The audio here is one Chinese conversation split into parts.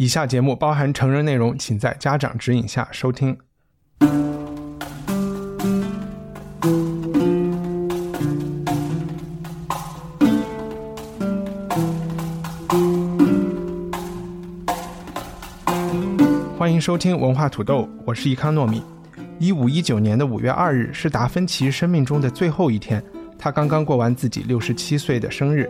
以下节目包含成人内容，请在家长指引下收听。欢迎收听文化土豆，我是伊康糯米。一五一九年的五月二日是达芬奇生命中的最后一天，他刚刚过完自己六十七岁的生日。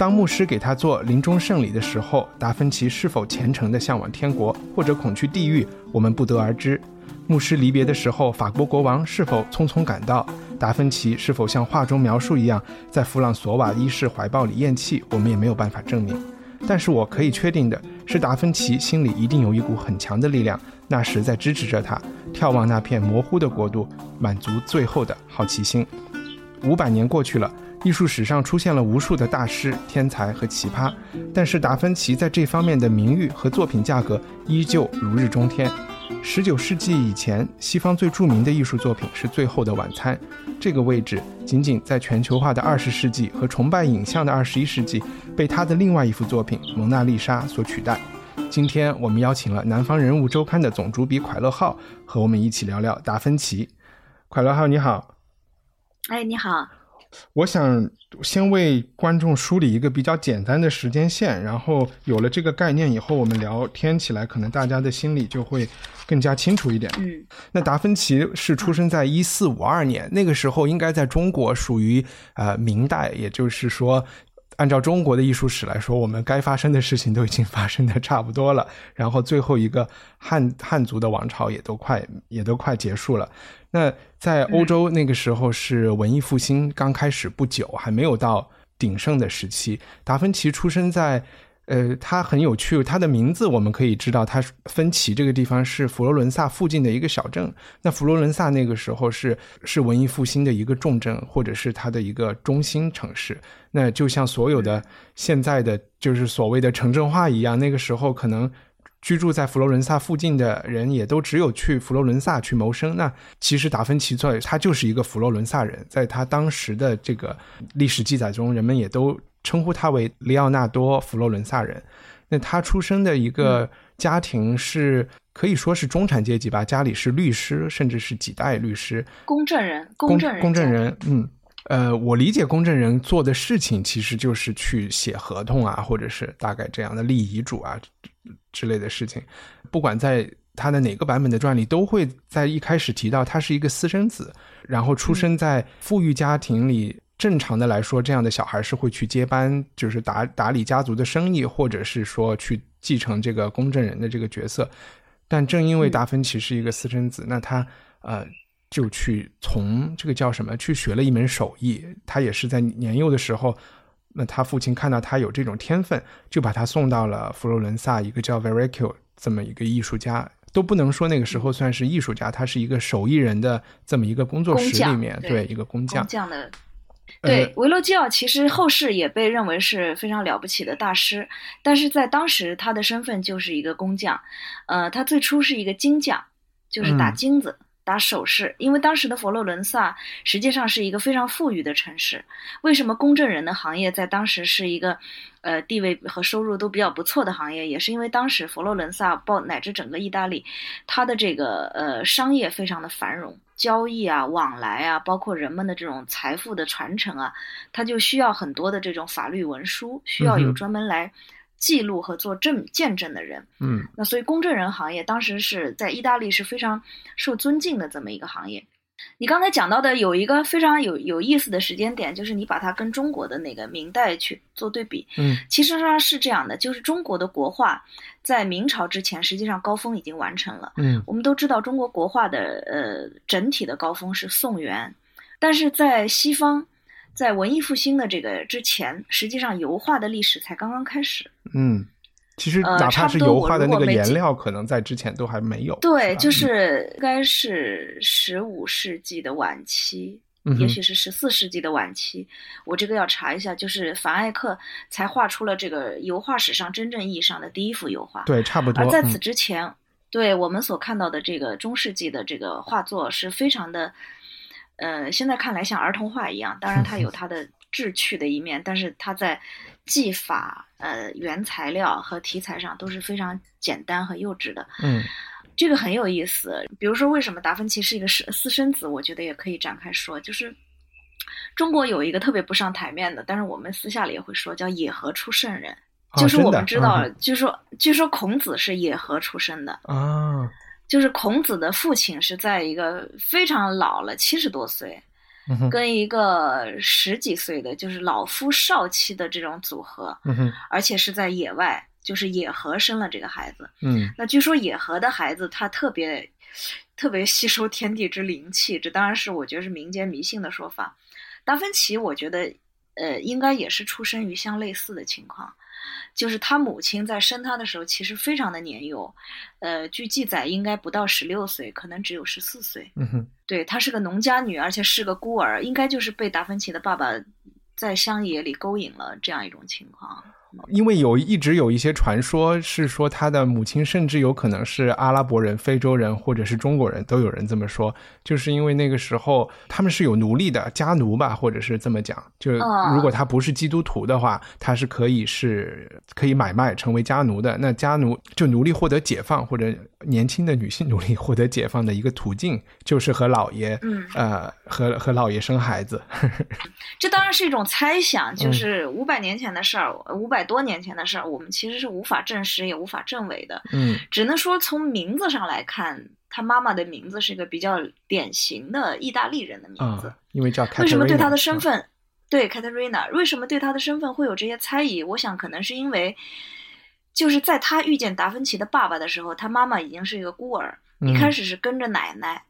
当牧师给他做临终圣礼的时候，达芬奇是否虔诚地向往天国，或者恐惧地狱，我们不得而知。牧师离别的时候，法国国王是否匆匆赶到？达芬奇是否像画中描述一样，在弗朗索瓦一世怀抱里咽气？我们也没有办法证明。但是我可以确定的是，达芬奇心里一定有一股很强的力量，那时在支持着他眺望那片模糊的国度，满足最后的好奇心。五百年过去了，艺术史上出现了无数的大师、天才和奇葩，但是达芬奇在这方面的名誉和作品价格依旧如日中天。十九世纪以前，西方最著名的艺术作品是《最后的晚餐》，这个位置仅仅在全球化的二十世纪和崇拜影像的二十一世纪，被他的另外一幅作品《蒙娜丽莎》所取代。今天我们邀请了《南方人物周刊》的总主笔蒯乐号，和我们一起聊聊达芬奇。蒯乐号，你好。哎，你好。我想先为观众梳理一个比较简单的时间线，然后有了这个概念以后，我们聊天起来，可能大家的心里就会更加清楚一点。嗯，那达芬奇是出生在一四五二年，那个时候应该在中国属于呃明代，也就是说，按照中国的艺术史来说，我们该发生的事情都已经发生的差不多了，然后最后一个汉汉族的王朝也都快也都快结束了。那在欧洲那个时候是文艺复兴刚开始不久，还没有到鼎盛的时期。达芬奇出生在，呃，他很有趣，他的名字我们可以知道，他芬奇这个地方是佛罗伦萨附近的一个小镇。那佛罗伦萨那个时候是是文艺复兴的一个重镇，或者是它的一个中心城市。那就像所有的现在的就是所谓的城镇化一样，那个时候可能。居住在佛罗伦萨附近的人也都只有去佛罗伦萨去谋生。那其实达芬奇作他就是一个佛罗伦萨人，在他当时的这个历史记载中，人们也都称呼他为里奥纳多佛罗伦萨人。那他出生的一个家庭是可以说是中产阶级吧，家里是律师，甚至是几代律师，公证人，公证人，公证人，嗯。呃，我理解公证人做的事情其实就是去写合同啊，或者是大概这样的立遗嘱啊之类的事情。不管在他的哪个版本的传里，都会在一开始提到他是一个私生子，然后出生在富裕家庭里。正常的来说，这样的小孩是会去接班，就是打打理家族的生意，或者是说去继承这个公证人的这个角色。但正因为达芬奇是一个私生子，那他呃。就去从这个叫什么去学了一门手艺。他也是在年幼的时候，那他父亲看到他有这种天分，就把他送到了佛罗伦萨一个叫 Verrocchio 这么一个艺术家，都不能说那个时候算是艺术家，他是一个手艺人的这么一个工作室里面，对一个工匠。工匠的，对维罗基奥其实后世也被认为是非常了不起的大师，但是在当时他的身份就是一个工匠，呃，他最初是一个金匠，就是打金子。打首饰，因为当时的佛罗伦萨实际上是一个非常富裕的城市。为什么公证人的行业在当时是一个，呃，地位和收入都比较不错的行业？也是因为当时佛罗伦萨，包乃至整个意大利，它的这个呃商业非常的繁荣，交易啊、往来啊，包括人们的这种财富的传承啊，它就需要很多的这种法律文书，需要有专门来。记录和做证见证的人，嗯，那所以公证人行业当时是在意大利是非常受尊敬的这么一个行业。你刚才讲到的有一个非常有有意思的时间点，就是你把它跟中国的那个明代去做对比，嗯，其实上是这样的，就是中国的国画在明朝之前实际上高峰已经完成了，嗯，我们都知道中国国画的呃整体的高峰是宋元，但是在西方。在文艺复兴的这个之前，实际上油画的历史才刚刚开始。嗯，其实哪怕是油画的那个颜料，可能在之前都还没有。对，就是应该是十五世纪的晚期。也许是十四世纪的晚期，我这个要查一下。就是凡艾克才画出了这个油画史上真正意义上的第一幅油画。对，差不多。而在此之前，对我们所看到的这个中世纪的这个画作是非常的，呃，现在看来像儿童画一样。当然，它有它的志趣的一面，但是它在技法、呃原材料和题材上都是非常简单和幼稚的。嗯。这个很有意思，比如说为什么达芬奇是一个私私生子，我觉得也可以展开说。就是中国有一个特别不上台面的，但是我们私下里也会说，叫野河出圣人。就是我们知道，据说据说孔子是野河出生的啊。就是孔子的父亲是在一个非常老了七十多岁，跟一个十几岁的，就是老夫少妻的这种组合，而且是在野外。就是野河生了这个孩子，嗯，那据说野河的孩子他特别特别吸收天地之灵气，这当然是我觉得是民间迷信的说法。达芬奇我觉得呃应该也是出生于相类似的情况，就是他母亲在生他的时候其实非常的年幼，呃，据记载应该不到十六岁，可能只有十四岁。嗯哼，对她是个农家女，而且是个孤儿，应该就是被达芬奇的爸爸在乡野里勾引了这样一种情况。因为有一直有一些传说，是说他的母亲甚至有可能是阿拉伯人、非洲人，或者是中国人，都有人这么说。就是因为那个时候他们是有奴隶的，家奴吧，或者是这么讲。就如果他不是基督徒的话，他是可以是可以买卖成为家奴的。那家奴就奴隶获得解放，或者年轻的女性奴隶获得解放的一个途径，就是和老爷，嗯呃，和和老爷生孩子。这当然是一种猜想，就是五百年前的事儿，五百。百多年前的事儿，我们其实是无法证实也无法证伪的。嗯，只能说从名字上来看，他妈妈的名字是一个比较典型的意大利人的名字。因为叫为什么对他的身份，对 Caterina，为什么对他的身份会有这些猜疑？我想可能是因为，就是在他遇见达芬奇的爸爸的时候，他妈妈已经是一个孤儿，一开始是跟着奶奶。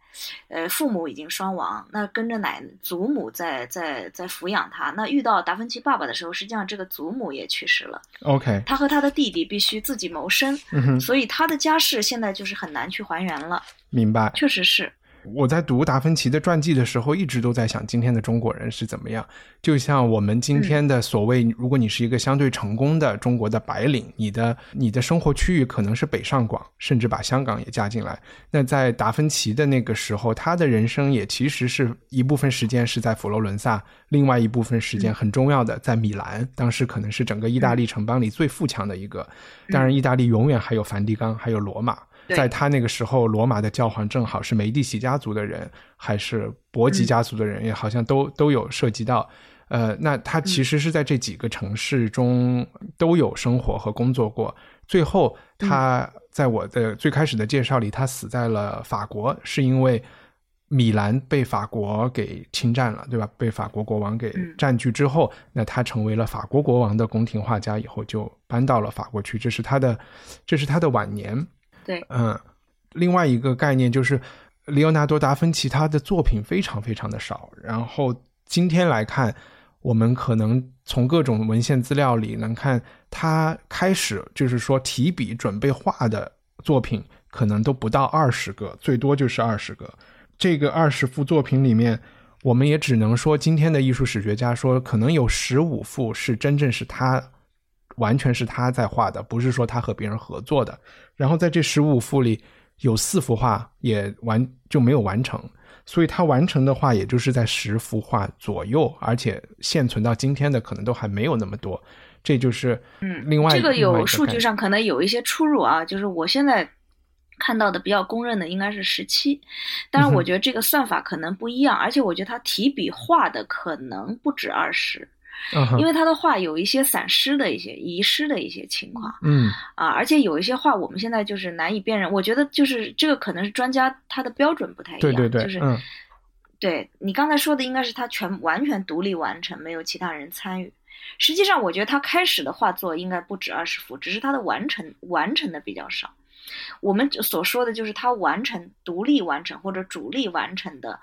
呃，父母已经双亡，那跟着奶祖母在在在抚养他。那遇到达芬奇爸爸的时候，实际上这个祖母也去世了。OK，他和他的弟弟必须自己谋生，所以他的家世现在就是很难去还原了。明白，确实是。我在读达芬奇的传记的时候，一直都在想今天的中国人是怎么样。就像我们今天的所谓，如果你是一个相对成功的中国的白领，你的你的生活区域可能是北上广，甚至把香港也加进来。那在达芬奇的那个时候，他的人生也其实是一部分时间是在佛罗伦萨，另外一部分时间很重要的在米兰。当时可能是整个意大利城邦里最富强的一个。当然，意大利永远还有梵蒂冈，还有罗马。在他那个时候，罗马的教皇正好是梅蒂奇家族的人，还是伯吉家族的人，也好像都都有涉及到。呃，那他其实是在这几个城市中都有生活和工作过。最后，他在我的最开始的介绍里，他死在了法国，是因为米兰被法国给侵占了，对吧？被法国国王给占据之后，那他成为了法国国王的宫廷画家，以后就搬到了法国去。这是他的，这是他的晚年。嗯，另外一个概念就是，里奥纳多·达芬奇他的作品非常非常的少。然后今天来看，我们可能从各种文献资料里能看，他开始就是说提笔准备画的作品，可能都不到二十个，最多就是二十个。这个二十幅作品里面，我们也只能说，今天的艺术史学家说，可能有十五幅是真正是他。完全是他在画的，不是说他和别人合作的。然后在这十五幅里，有四幅画也完就没有完成，所以他完成的画也就是在十幅画左右，而且现存到今天的可能都还没有那么多。这就是嗯，另外这个有数据上可能有一些出入啊，就是我现在看到的比较公认的应该是十七，但是我觉得这个算法可能不一样，而且我觉得他提笔画的可能不止二十。因为他的画有一些散失的一些遗失的一些情况，嗯啊，而且有一些画我们现在就是难以辨认。我觉得就是这个可能是专家他的标准不太一样，对对对，就是对你刚才说的应该是他全完全独立完成，没有其他人参与。实际上，我觉得他开始的画作应该不止二十幅，只是他的完成完成的比较少。我们所说的就是他完成独立完成或者主力完成的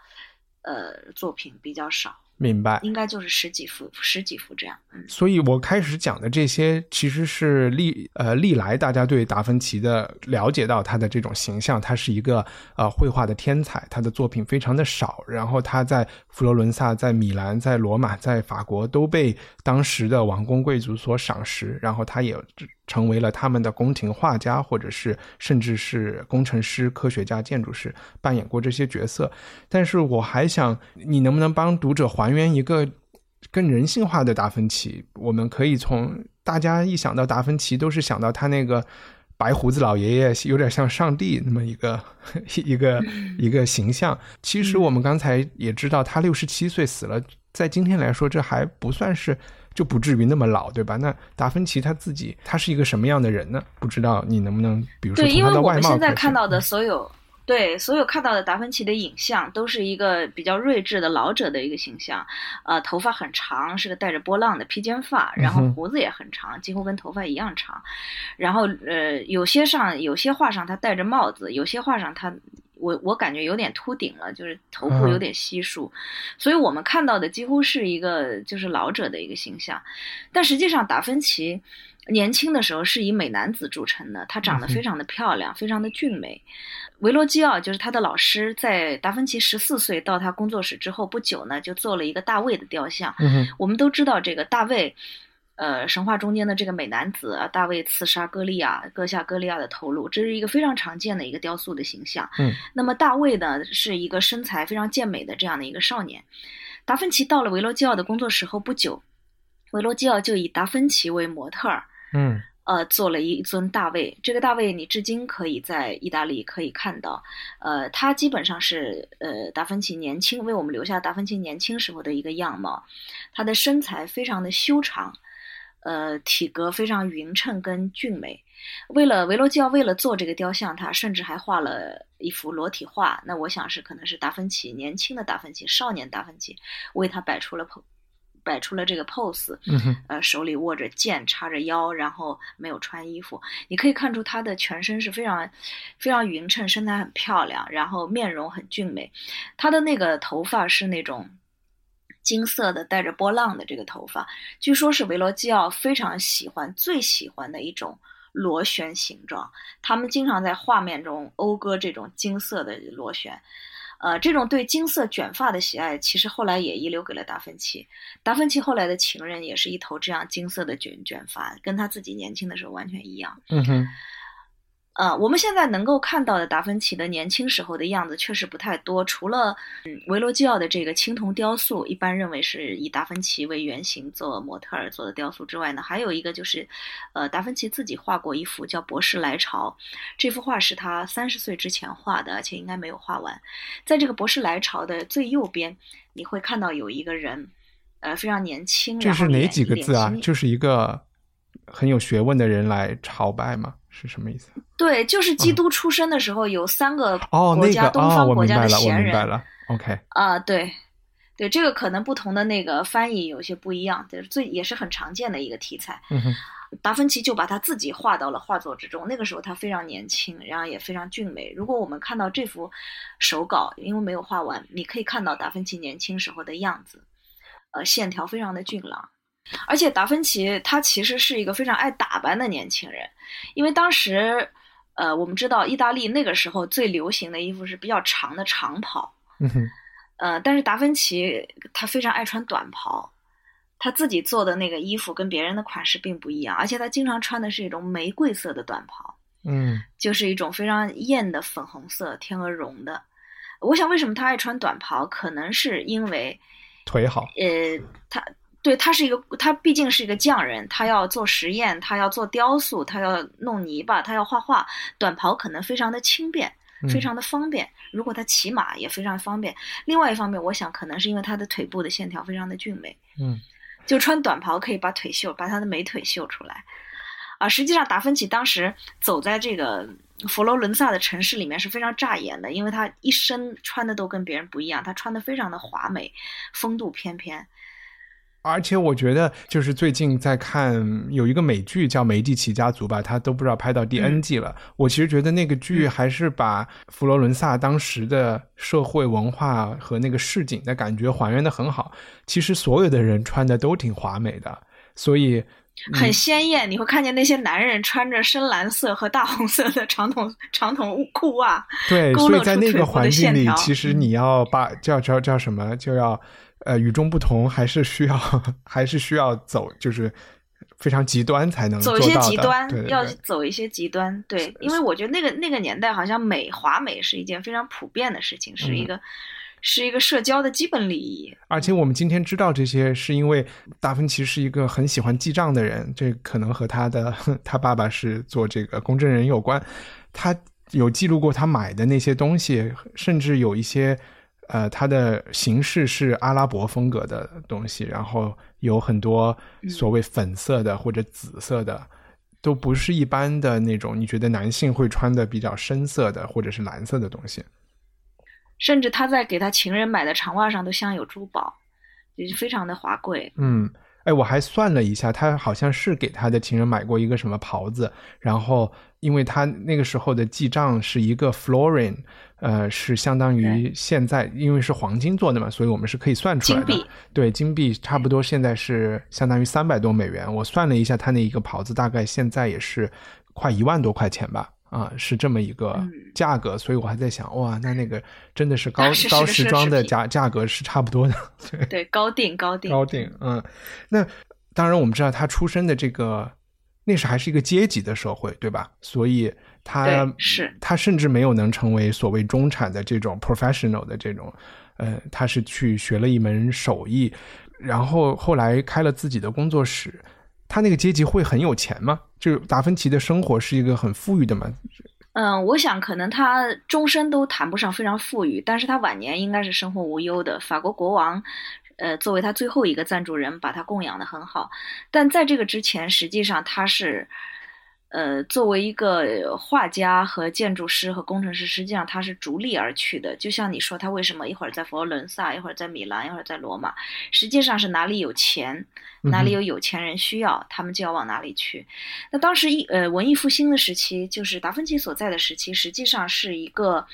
呃作品比较少。明白，应该就是十几幅、十几幅这样。嗯，所以我开始讲的这些，其实是历呃历来大家对达芬奇的了解到他的这种形象，他是一个呃绘画的天才，他的作品非常的少，然后他在佛罗伦萨、在米兰、在罗马、在法国都被当时的王公贵族所赏识，然后他也成为了他们的宫廷画家，或者是甚至是工程师、科学家、建筑师，扮演过这些角色。但是我还想，你能不能帮读者还原一个更人性化的达芬奇？我们可以从大家一想到达芬奇，都是想到他那个白胡子老爷爷，有点像上帝那么一个 一个一个形象。其实我们刚才也知道，他六十七岁死了，在今天来说，这还不算是。就不至于那么老，对吧？那达芬奇他自己，他是一个什么样的人呢？不知道你能不能，比如说从他的外貌对，因为我们现在看到的所有，对所有看到的达芬奇的影像，都是一个比较睿智的老者的一个形象。呃，头发很长，是个带着波浪的披肩发，然后胡子也很长，几乎跟头发一样长。然后呃，有些上有些画上他戴着帽子，有些画上他。我我感觉有点秃顶了，就是头部有点稀疏，所以我们看到的几乎是一个就是老者的一个形象，但实际上达芬奇年轻的时候是以美男子著称的，他长得非常的漂亮，非常的俊美。维罗基奥就是他的老师，在达芬奇十四岁到他工作室之后不久呢，就做了一个大卫的雕像。嗯我们都知道这个大卫。呃，神话中间的这个美男子啊，大卫刺杀歌利亚，割下歌利亚的头颅，这是一个非常常见的一个雕塑的形象。嗯，那么大卫呢，是一个身材非常健美的这样的一个少年。达芬奇到了维罗基奥的工作室后不久，维罗基奥就以达芬奇为模特儿，嗯，呃，做了一尊大卫。这个大卫你至今可以在意大利可以看到，呃，他基本上是呃达芬奇年轻为我们留下达芬奇年轻时候的一个样貌，他的身材非常的修长。呃，体格非常匀称跟俊美。为了维罗基奥，为了做这个雕像，他甚至还画了一幅裸体画。那我想是可能是达芬奇年轻的达芬奇，少年达芬奇为他摆出了摆出了这个 pose。嗯呃，手里握着剑，叉着腰，然后没有穿衣服。你可以看出他的全身是非常非常匀称，身材很漂亮，然后面容很俊美。他的那个头发是那种。金色的带着波浪的这个头发，据说是维罗基奥非常喜欢、最喜欢的一种螺旋形状。他们经常在画面中讴歌这种金色的螺旋。呃，这种对金色卷发的喜爱，其实后来也遗留给了达芬奇。达芬奇后来的情人也是一头这样金色的卷卷发，跟他自己年轻的时候完全一样。嗯哼。呃，我们现在能够看到的达芬奇的年轻时候的样子确实不太多，除了嗯维罗基奥的这个青铜雕塑，一般认为是以达芬奇为原型做模特儿做的雕塑之外呢，还有一个就是，呃，达芬奇自己画过一幅叫《博士来朝》，这幅画是他三十岁之前画的，而且应该没有画完。在这个《博士来朝》的最右边，你会看到有一个人，呃，非常年轻。这是哪几个字啊？就是一个很有学问的人来朝拜吗？是什么意思？对，就是基督出生的时候有三个国家，东方国家的贤人。了，OK。啊，对，对，这个可能不同的那个翻译有些不一样，就是最也是很常见的一个题材。嗯哼，达芬奇就把他自己画到了画作之中。那个时候他非常年轻，然后也非常俊美。如果我们看到这幅手稿，因为没有画完，你可以看到达芬奇年轻时候的样子，呃，线条非常的俊朗。而且达芬奇他其实是一个非常爱打扮的年轻人，因为当时，呃，我们知道意大利那个时候最流行的衣服是比较长的长袍，嗯哼，呃，但是达芬奇他非常爱穿短袍，他自己做的那个衣服跟别人的款式并不一样，而且他经常穿的是一种玫瑰色的短袍，嗯，就是一种非常艳的粉红色天鹅绒的。我想为什么他爱穿短袍，可能是因为腿好，呃，他。对他是一个，他毕竟是一个匠人，他要做实验，他要做雕塑，他要弄泥巴，他要画画。短袍可能非常的轻便，非常的方便。如果他骑马也非常方便。另外一方面，我想可能是因为他的腿部的线条非常的俊美，嗯，就穿短袍可以把腿秀，把他的美腿秀出来。啊，实际上达芬奇当时走在这个佛罗伦萨的城市里面是非常扎眼的，因为他一身穿的都跟别人不一样，他穿的非常的华美，风度翩翩。而且我觉得，就是最近在看有一个美剧叫《梅蒂奇家族》吧，他都不知道拍到第 N 季了。我其实觉得那个剧还是把佛罗伦萨当时的社会文化和那个市井的感觉还原的很好。其实所有的人穿的都挺华美的，所以很鲜艳。你会看见那些男人穿着深蓝色和大红色的长筒长筒裤袜，对，所以在那个环境里，其实你要把叫叫叫什么就要。呃，与众不同还是需要，还是需要走，就是非常极端才能走一些极端，要走一些极端。对，因为我觉得那个那个年代好像美华美是一件非常普遍的事情，是一个是一个社交的基本礼仪。而且我们今天知道这些，是因为达芬奇是一个很喜欢记账的人，这可能和他的 他爸爸是做这个公证人有关。他有记录过他买的那些东西，甚至有一些。呃，它的形式是阿拉伯风格的东西，然后有很多所谓粉色的或者紫色的，都不是一般的那种。你觉得男性会穿的比较深色的或者是蓝色的东西？甚至他在给他情人买的长袜上都镶有珠宝，也是非常的华贵。嗯，哎，我还算了一下，他好像是给他的情人买过一个什么袍子，然后因为他那个时候的记账是一个 florin。呃，是相当于现在，因为是黄金做的嘛，所以我们是可以算出来的。金对，金币差不多现在是相当于三百多美元。我算了一下，他那一个袍子大概现在也是快一万多块钱吧，啊，是这么一个价格。所以我还在想，哇，那那个真的是高高时装的价价格是差不多的。对，高定高定高定，嗯。那当然，我们知道他出生的这个，那是还是一个阶级的社会，对吧？所以。他是他甚至没有能成为所谓中产的这种 professional 的这种，呃，他是去学了一门手艺，然后后来开了自己的工作室。他那个阶级会很有钱吗？就达芬奇的生活是一个很富裕的吗？嗯，我想可能他终身都谈不上非常富裕，但是他晚年应该是生活无忧的。法国国王，呃，作为他最后一个赞助人，把他供养的很好。但在这个之前，实际上他是。呃，作为一个画家和建筑师和工程师，实际上他是逐利而去的。就像你说，他为什么一会儿在佛罗伦萨，一会儿在米兰，一会儿在罗马，实际上是哪里有钱，哪里有有钱人需要，他们就要往哪里去。那当时一呃文艺复兴的时期，就是达芬奇所在的时期，实际上是一个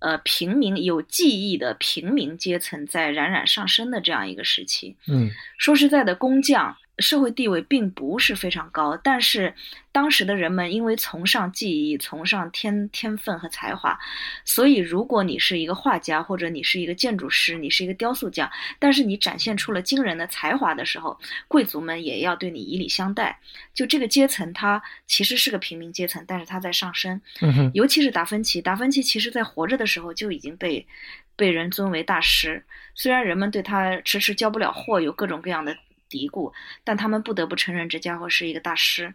呃平民有技艺的平民阶层在冉冉上升的这样一个时期。嗯，说实在的，工匠。社会地位并不是非常高，但是当时的人们因为崇尚技艺、崇尚天天分和才华，所以如果你是一个画家，或者你是一个建筑师，你是一个雕塑家，但是你展现出了惊人的才华的时候，贵族们也要对你以礼相待。就这个阶层，它其实是个平民阶层，但是它在上升。嗯尤其是达芬奇，达芬奇其实在活着的时候就已经被被人尊为大师，虽然人们对他迟迟交不了货，有各种各样的。嘀咕，但他们不得不承认这家伙是一个大师。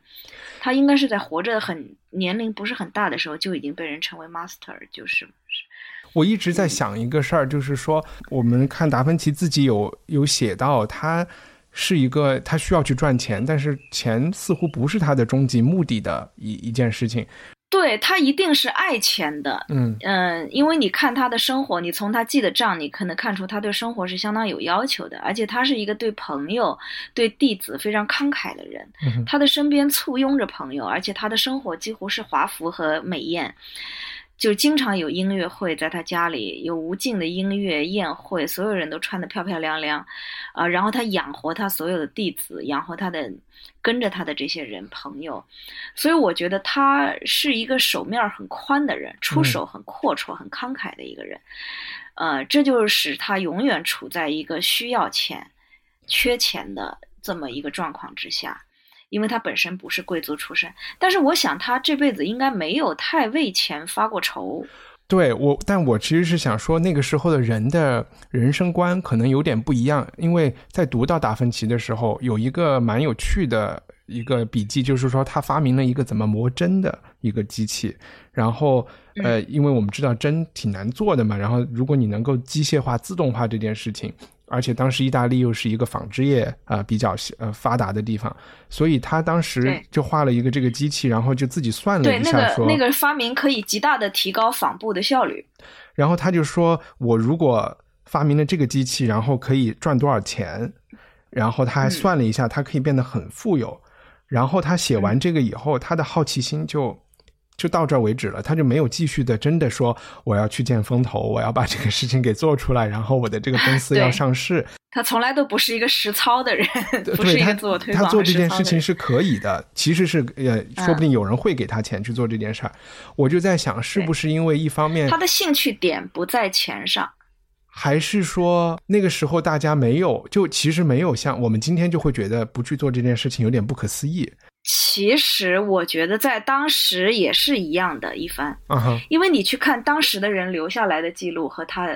他应该是在活着很年龄不是很大的时候就已经被人称为 master，就是。我一直在想一个事儿，就是说，我们看达芬奇自己有有写到，他是一个他需要去赚钱，但是钱似乎不是他的终极目的的一一件事情。对他一定是爱钱的，嗯嗯，因为你看他的生活，你从他记的账，你可能看出他对生活是相当有要求的，而且他是一个对朋友、对弟子非常慷慨的人，他的身边簇拥着朋友，而且他的生活几乎是华服和美艳。就经常有音乐会在他家里，有无尽的音乐宴会，所有人都穿得漂漂亮亮，啊，然后他养活他所有的弟子，养活他的跟着他的这些人朋友，所以我觉得他是一个手面很宽的人，出手很阔绰、很慷慨的一个人，呃，这就是使他永远处在一个需要钱、缺钱的这么一个状况之下。因为他本身不是贵族出身，但是我想他这辈子应该没有太为钱发过愁。对我，但我其实是想说，那个时候的人的人生观可能有点不一样。因为在读到达芬奇的时候，有一个蛮有趣的一个笔记，就是说他发明了一个怎么磨针的一个机器。然后，呃，因为我们知道针挺难做的嘛，然后如果你能够机械化、自动化这件事情。而且当时意大利又是一个纺织业啊比较呃发达的地方，所以他当时就画了一个这个机器，然后就自己算了一下，说那个发明可以极大的提高纺布的效率。然后他就说，我如果发明了这个机器，然后可以赚多少钱？然后他还算了一下，他可以变得很富有。然后他写完这个以后，他的好奇心就。就到这儿为止了，他就没有继续的真的说我要去见风投，我要把这个事情给做出来，然后我的这个公司要上市。他从来都不是一个实操的人，不是一个自我推广。他做这件事情是可以的，其实是呃，说不定有人会给他钱去做这件事儿。我就在想，是不是因为一方面他的兴趣点不在钱上，还是说那个时候大家没有就其实没有像我们今天就会觉得不去做这件事情有点不可思议。其实我觉得在当时也是一样的一番，因为你去看当时的人留下来的记录和他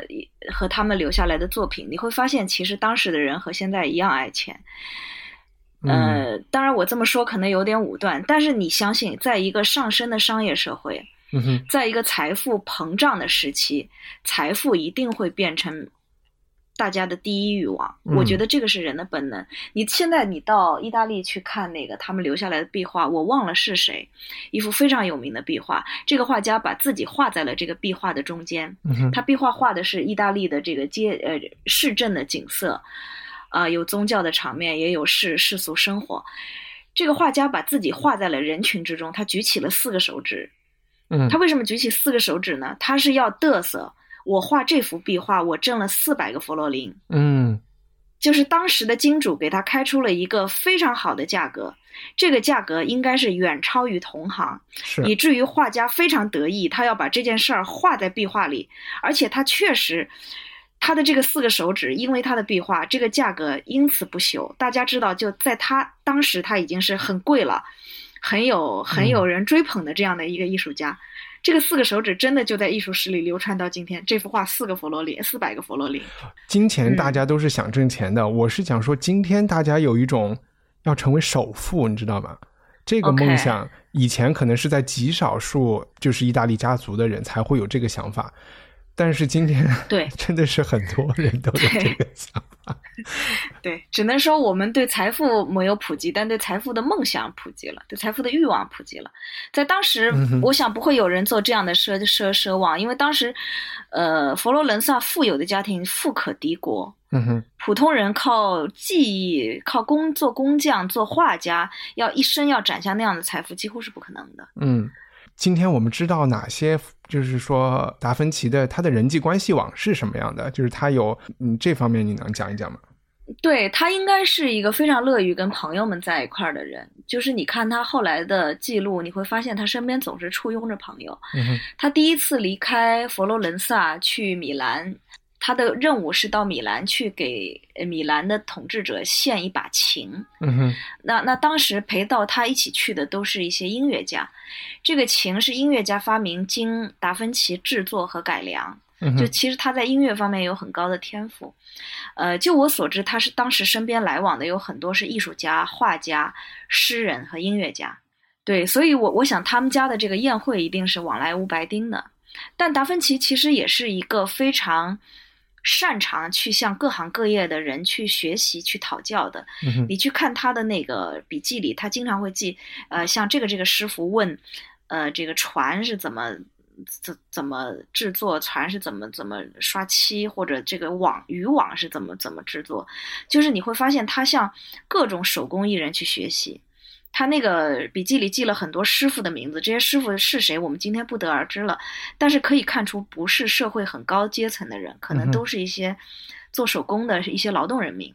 和他们留下来的作品，你会发现其实当时的人和现在一样爱钱。呃，当然我这么说可能有点武断，但是你相信，在一个上升的商业社会，在一个财富膨胀的时期，财富一定会变成。大家的第一欲望，我觉得这个是人的本能。你现在你到意大利去看那个他们留下来的壁画，我忘了是谁，一幅非常有名的壁画。这个画家把自己画在了这个壁画的中间。他壁画画的是意大利的这个街呃市镇的景色，啊，有宗教的场面，也有世世俗生活。这个画家把自己画在了人群之中，他举起了四个手指。嗯，他为什么举起四个手指呢？他是要嘚瑟。我画这幅壁画，我挣了四百个佛罗林。嗯，就是当时的金主给他开出了一个非常好的价格，这个价格应该是远超于同行，以至于画家非常得意，他要把这件事儿画在壁画里。而且他确实，他的这个四个手指，因为他的壁画，这个价格因此不朽。大家知道，就在他当时，他已经是很贵了，很有很有人追捧的这样的一个艺术家。这个四个手指真的就在艺术史里流传到今天。这幅画四个佛罗里，四百个佛罗里。金钱大家都是想挣钱的，我是想说今天大家有一种要成为首富，你知道吗？这个梦想以前可能是在极少数就是意大利家族的人才会有这个想法。但是今天，对，真的是很多人都有这个想法。对，只能说我们对财富没有普及，但对财富的梦想普及了，对财富的欲望普及了。在当时，我想不会有人做这样的奢奢奢望，因为当时，呃，佛罗伦萨富有的家庭富可敌国。嗯哼，普通人靠技艺、靠工做工匠、做画家，要一生要攒下那样的财富，几乎是不可能的。嗯。今天我们知道哪些，就是说达芬奇的他的人际关系网是什么样的？就是他有，嗯，这方面你能讲一讲吗？对他应该是一个非常乐于跟朋友们在一块儿的人。就是你看他后来的记录，你会发现他身边总是簇拥着朋友。他第一次离开佛罗伦萨去米兰。他的任务是到米兰去给米兰的统治者献一把琴。嗯哼，那那当时陪到他一起去的都是一些音乐家，这个琴是音乐家发明，经达芬奇制作和改良。就其实他在音乐方面有很高的天赋。呃，就我所知，他是当时身边来往的有很多是艺术家、画家、诗人和音乐家。对，所以我我想他们家的这个宴会一定是往来无白丁的。但达芬奇其实也是一个非常。擅长去向各行各业的人去学习、去讨教的。你去看他的那个笔记里，他经常会记，呃，像这个这个师傅问，呃，这个船是怎么怎怎么制作，船是怎么怎么刷漆，或者这个网渔网是怎么怎么制作，就是你会发现他向各种手工艺人去学习。他那个笔记里记了很多师傅的名字，这些师傅是谁，我们今天不得而知了。但是可以看出，不是社会很高阶层的人，可能都是一些做手工的一些劳动人民，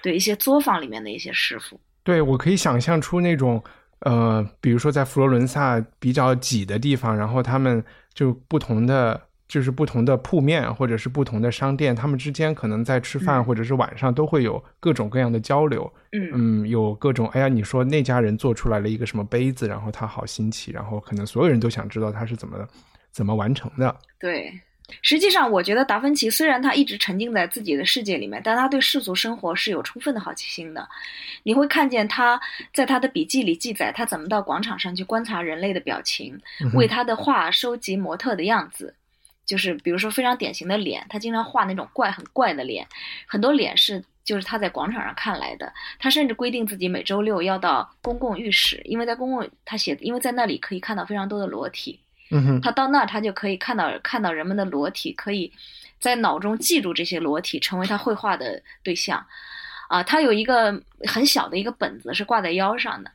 对一些作坊里面的一些师傅。对，我可以想象出那种，呃，比如说在佛罗伦萨比较挤的地方，然后他们就不同的。就是不同的铺面，或者是不同的商店，他们之间可能在吃饭或者是晚上都会有各种各样的交流。嗯嗯，有各种哎呀，你说那家人做出来了一个什么杯子，然后他好新奇，然后可能所有人都想知道他是怎么怎么完成的。对，实际上我觉得达芬奇虽然他一直沉浸在自己的世界里面，但他对世俗生活是有充分的好奇心的。你会看见他在他的笔记里记载他怎么到广场上去观察人类的表情，为他的画收集模特的样子。就是比如说非常典型的脸，他经常画那种怪很怪的脸，很多脸是就是他在广场上看来的。他甚至规定自己每周六要到公共浴室，因为在公共他写，因为在那里可以看到非常多的裸体。嗯哼，他到那儿他就可以看到看到人们的裸体，可以在脑中记住这些裸体，成为他绘画的对象。啊，他有一个很小的一个本子是挂在腰上的，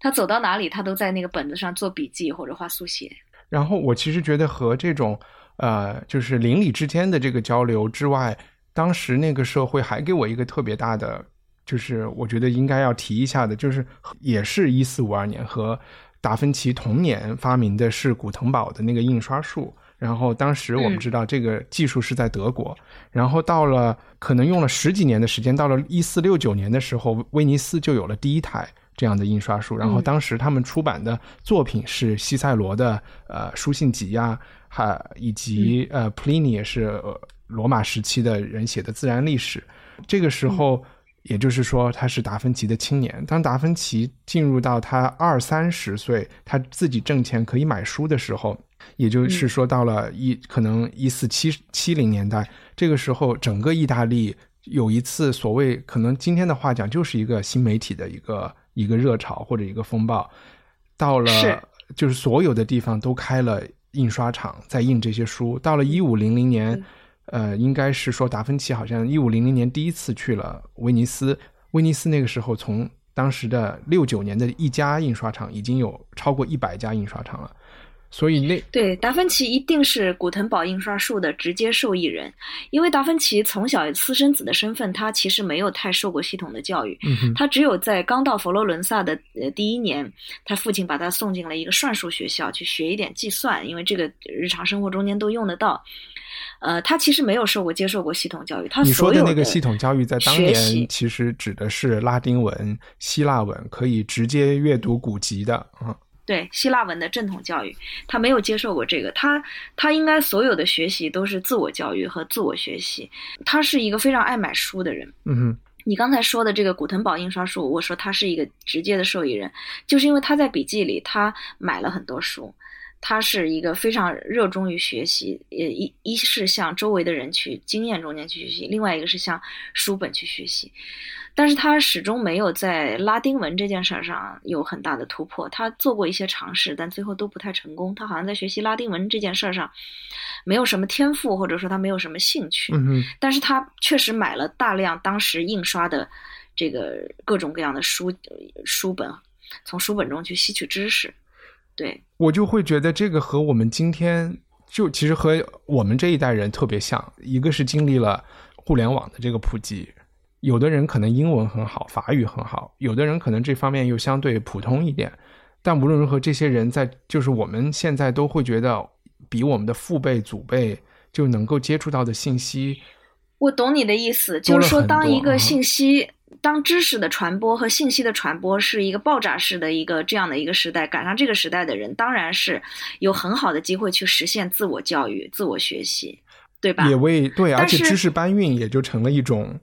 他走到哪里，他都在那个本子上做笔记或者画速写。然后我其实觉得和这种呃，就是邻里之间的这个交流之外，当时那个社会还给我一个特别大的，就是我觉得应该要提一下的，就是也是一四五二年和达芬奇同年发明的是古腾堡的那个印刷术。然后当时我们知道这个技术是在德国，然后到了可能用了十几年的时间，到了一四六九年的时候，威尼斯就有了第一台这样的印刷术。然后当时他们出版的作品是西塞罗的呃书信集呀，还以及呃普利尼也是罗马时期的人写的自然历史。这个时候，也就是说他是达芬奇的青年。当达芬奇进入到他二三十岁，他自己挣钱可以买书的时候。也就是说，到了一可能一四七七零年代，这个时候，整个意大利有一次所谓可能今天的话讲，就是一个新媒体的一个一个热潮或者一个风暴。到了就是所有的地方都开了印刷厂，在印这些书。到了一五零零年，呃，应该是说达芬奇好像一五零零年第一次去了威尼斯。威尼斯那个时候，从当时的六九年的一家印刷厂，已经有超过一百家印刷厂了。所以那对达芬奇一定是古腾堡印刷术的直接受益人，因为达芬奇从小私生子的身份，他其实没有太受过系统的教育，他只有在刚到佛罗伦萨的呃第一年，他父亲把他送进了一个算术学校去学一点计算，因为这个日常生活中间都用得到。呃，他其实没有受过接受过系统教育，他你说的那个系统教育在当年其实指的是拉丁文、希腊文，可以直接阅读古籍的啊。对希腊文的正统教育，他没有接受过这个，他他应该所有的学习都是自我教育和自我学习。他是一个非常爱买书的人。嗯哼，你刚才说的这个古腾堡印刷术，我说他是一个直接的受益人，就是因为他在笔记里他买了很多书，他是一个非常热衷于学习，呃一一是向周围的人去经验中间去学习，另外一个是向书本去学习。但是他始终没有在拉丁文这件事上有很大的突破。他做过一些尝试，但最后都不太成功。他好像在学习拉丁文这件事上没有什么天赋，或者说他没有什么兴趣。嗯但是他确实买了大量当时印刷的这个各种各样的书书本，从书本中去吸取知识。对我就会觉得这个和我们今天就其实和我们这一代人特别像，一个是经历了互联网的这个普及。有的人可能英文很好，法语很好；有的人可能这方面又相对普通一点。但无论如何，这些人在就是我们现在都会觉得，比我们的父辈、祖辈就能够接触到的信息。我懂你的意思，就是说，当一个信息、当知识的传播和信息的传播是一个爆炸式的一个这样的一个时代，赶上这个时代的人，当然是有很好的机会去实现自我教育、自我学习，对吧？也为对，而且知识搬运也就成了一种。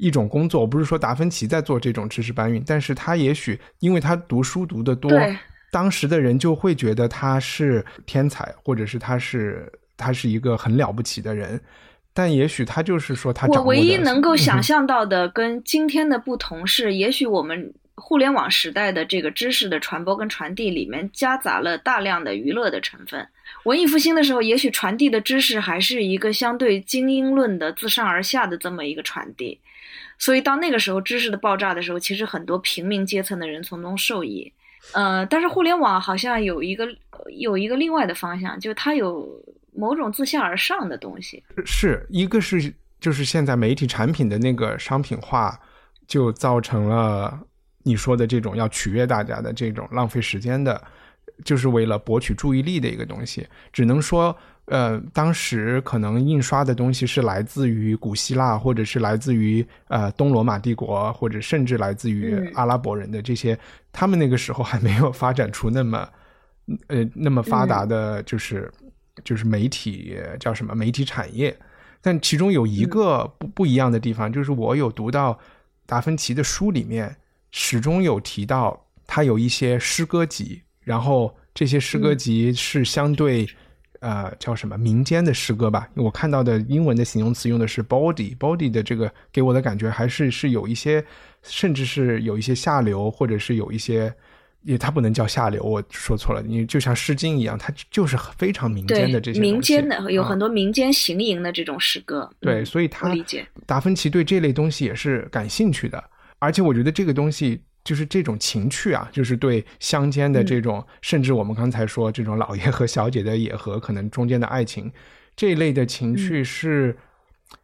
一种工作，我不是说达芬奇在做这种知识搬运，但是他也许因为他读书读得多，当时的人就会觉得他是天才，或者是他是他是一个很了不起的人，但也许他就是说他。我唯一能够想象到的跟今天的不同是，也许我们互联网时代的这个知识的传播跟传递里面夹杂了大量的娱乐的成分。文艺复兴的时候，也许传递的知识还是一个相对精英论的自上而下的这么一个传递。所以到那个时候，知识的爆炸的时候，其实很多平民阶层的人从中受益。呃，但是互联网好像有一个有一个另外的方向，就它有某种自下而上的东西。是一个是就是现在媒体产品的那个商品化，就造成了你说的这种要取悦大家的这种浪费时间的，就是为了博取注意力的一个东西。只能说。呃，当时可能印刷的东西是来自于古希腊，或者是来自于呃东罗马帝国，或者甚至来自于阿拉伯人的这些，他们那个时候还没有发展出那么呃那么发达的，就是就是媒体叫什么媒体产业。但其中有一个不不一样的地方，就是我有读到达芬奇的书里面，始终有提到他有一些诗歌集，然后这些诗歌集是相对。呃，叫什么民间的诗歌吧？我看到的英文的形容词用的是 body，body 的这个给我的感觉还是是有一些，甚至是有一些下流，或者是有一些也它不能叫下流，我说错了，你就像《诗经》一样，它就是非常民间的这些民间的有很多民间行吟的这种诗歌。对，所以他理解达芬奇对这类东西也是感兴趣的，而且我觉得这个东西就是这种情趣啊，就是对乡间的这种，甚至我们刚才说这种老爷和小姐的野合，可能中间的爱情这一类的情趣是。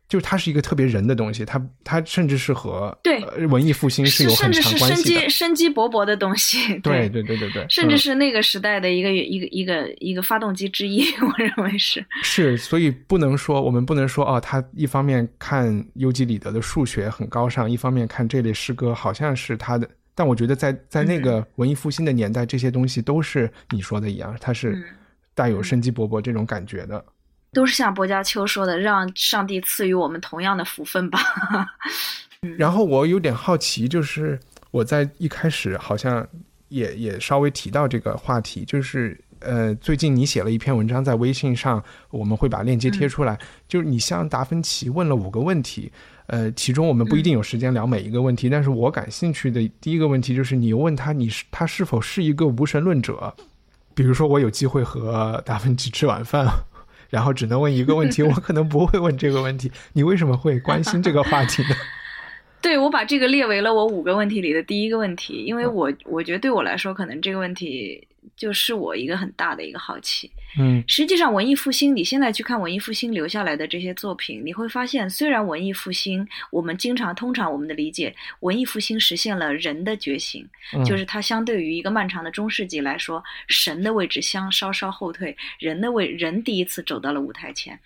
就是它是一个特别人的东西，它它甚至是和对文艺复兴是有很强关系的，生机生机勃勃的东西。对对对对对，甚至是那个时代的一个一个一个一个发动机之一，我认为是。是，所以不能说我们不能说哦，他一方面看尤基里德的数学很高尚，一方面看这类诗歌好像是他的，但我觉得在在那个文艺复兴的年代，这些东西都是你说的一样，它是带有生机勃勃这种感觉的。都是像薄伽丘说的，让上帝赐予我们同样的福分吧。然后我有点好奇，就是我在一开始好像也也稍微提到这个话题，就是呃，最近你写了一篇文章在微信上，我们会把链接贴出来。就是你向达芬奇问了五个问题，呃，其中我们不一定有时间聊每一个问题，但是我感兴趣的第一个问题就是你问他，你是他是否是一个无神论者？比如说我有机会和达芬奇吃晚饭。然后只能问一个问题，我可能不会问这个问题。你为什么会关心这个话题呢？对，我把这个列为了我五个问题里的第一个问题，因为我我觉得对我来说，可能这个问题。就是我一个很大的一个好奇，嗯，实际上文艺复兴，你现在去看文艺复兴留下来的这些作品，你会发现，虽然文艺复兴，我们经常通常我们的理解，文艺复兴实现了人的觉醒，就是它相对于一个漫长的中世纪来说，神的位置相稍稍后退，人的位人第一次走到了舞台前，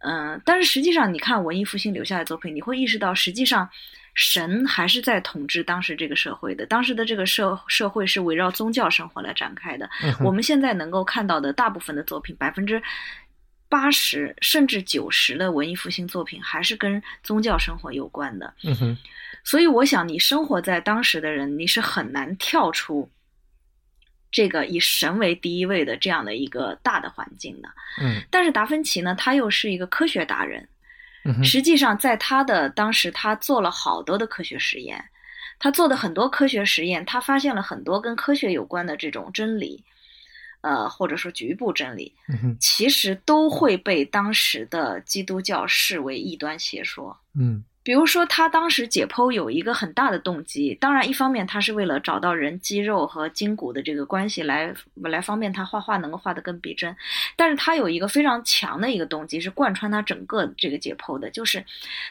嗯，但是实际上你看文艺复兴留下的作品，你会意识到，实际上。神还是在统治当时这个社会的，当时的这个社社会是围绕宗教生活来展开的。我们现在能够看到的大部分的作品，百分之八十甚至九十的文艺复兴作品，还是跟宗教生活有关的。嗯哼，所以我想，你生活在当时的人，你是很难跳出这个以神为第一位的这样的一个大的环境的。嗯，但是达芬奇呢，他又是一个科学达人。实际上，在他的当时，他做了好多的科学实验，他做的很多科学实验，他发现了很多跟科学有关的这种真理，呃，或者说局部真理，其实都会被当时的基督教视为异端邪说。嗯。比如说，他当时解剖有一个很大的动机，当然，一方面他是为了找到人肌肉和筋骨的这个关系，来来方便他画画能够画得更逼真。但是他有一个非常强的一个动机，是贯穿他整个这个解剖的，就是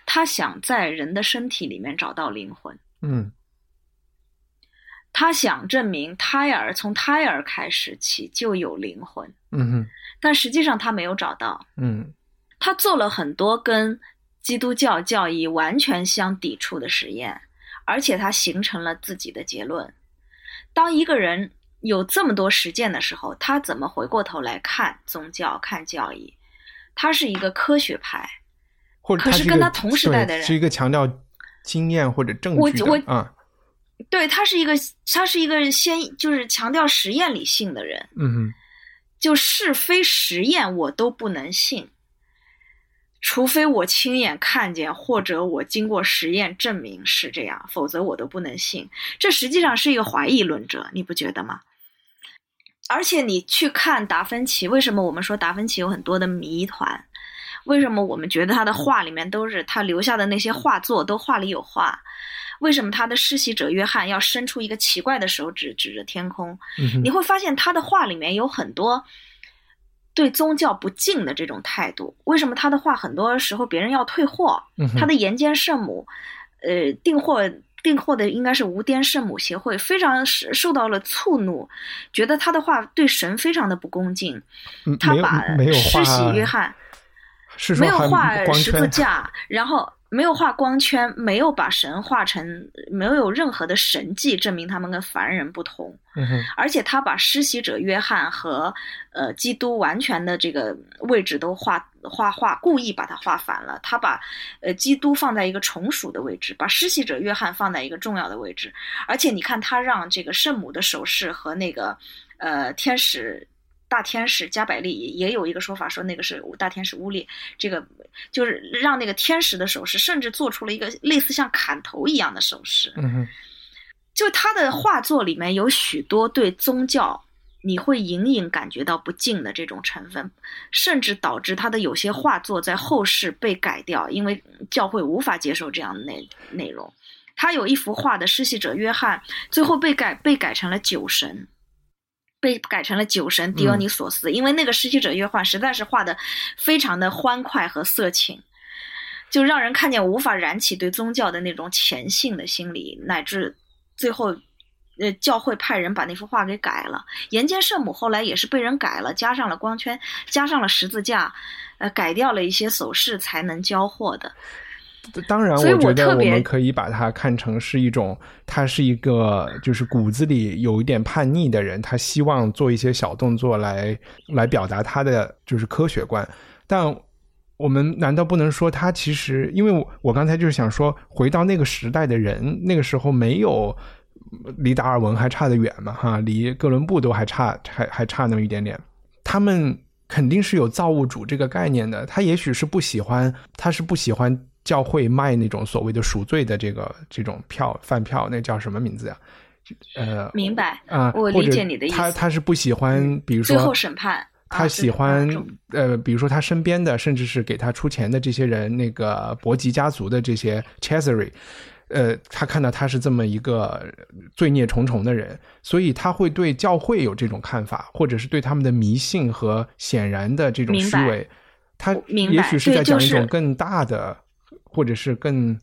他想在人的身体里面找到灵魂。嗯，他想证明胎儿从胎儿开始起就有灵魂。嗯哼，但实际上他没有找到。嗯，他做了很多跟。基督教教义完全相抵触的实验，而且他形成了自己的结论。当一个人有这么多实践的时候，他怎么回过头来看宗教、看教义？他是一个科学派，或者可是跟他同时代的人是一个强调经验或者证据的啊。对他是一个，他是一个先就是强调实验理性的人。嗯哼，就是非实验我都不能信。除非我亲眼看见，或者我经过实验证明是这样，否则我都不能信。这实际上是一个怀疑论者，你不觉得吗？而且你去看达芬奇，为什么我们说达芬奇有很多的谜团？为什么我们觉得他的画里面都是他留下的那些画作都画里有画？为什么他的施洗者约翰要伸出一个奇怪的手指指着天空？你会发现他的画里面有很多。对宗教不敬的这种态度，为什么他的话很多时候别人要退货？他的岩间圣母，呃，订货订货的应该是无颠圣母协会，非常受到了触怒，觉得他的话对神非常的不恭敬。他把施洗约翰没有画十字架，然后。没有画光圈，没有把神画成，没有有任何的神迹证明他们跟凡人不同。而且他把施洗者约翰和呃基督完全的这个位置都画画画，故意把它画反了。他把呃基督放在一个从属的位置，把施洗者约翰放在一个重要的位置。而且你看，他让这个圣母的手势和那个呃天使。大天使加百利也也有一个说法，说那个是大天使乌利，这个就是让那个天使的手势，甚至做出了一个类似像砍头一样的手势。嗯哼，就他的画作里面有许多对宗教你会隐隐感觉到不敬的这种成分，甚至导致他的有些画作在后世被改掉，因为教会无法接受这样的内内容。他有一幅画的施洗者约翰，最后被改被改成了酒神，被改成了酒神狄俄尼索斯，因为那个施洗者约翰实在是画的非常的欢快和色情，就让人看见无法燃起对宗教的那种虔信的心理，乃至最后。呃，教会派人把那幅画给改了。岩间圣母后来也是被人改了，加上了光圈，加上了十字架，呃，改掉了一些手势才能交货的。当然，我觉得我们可以把它看成是一种，他是一个就是骨子里有一点叛逆的人，他希望做一些小动作来来表达他的就是科学观。但我们难道不能说他其实？因为我刚才就是想说，回到那个时代的人，那个时候没有。离达尔文还差得远嘛，哈，离哥伦布都还差，还还差那么一点点。他们肯定是有造物主这个概念的。他也许是不喜欢，他是不喜欢教会卖那种所谓的赎罪的这个这种票饭票，那叫什么名字呀？呃，明白啊，我理解你的意思。他他是不喜欢，比如说最后审判，他喜欢呃，比如说他身边的，甚至是给他出钱的这些人，那个伯吉家族的这些 Chessery。呃，他看到他是这么一个罪孽重重的人，所以他会对教会有这种看法，或者是对他们的迷信和显然的这种虚伪，他也许是在讲一种更大的，或者是更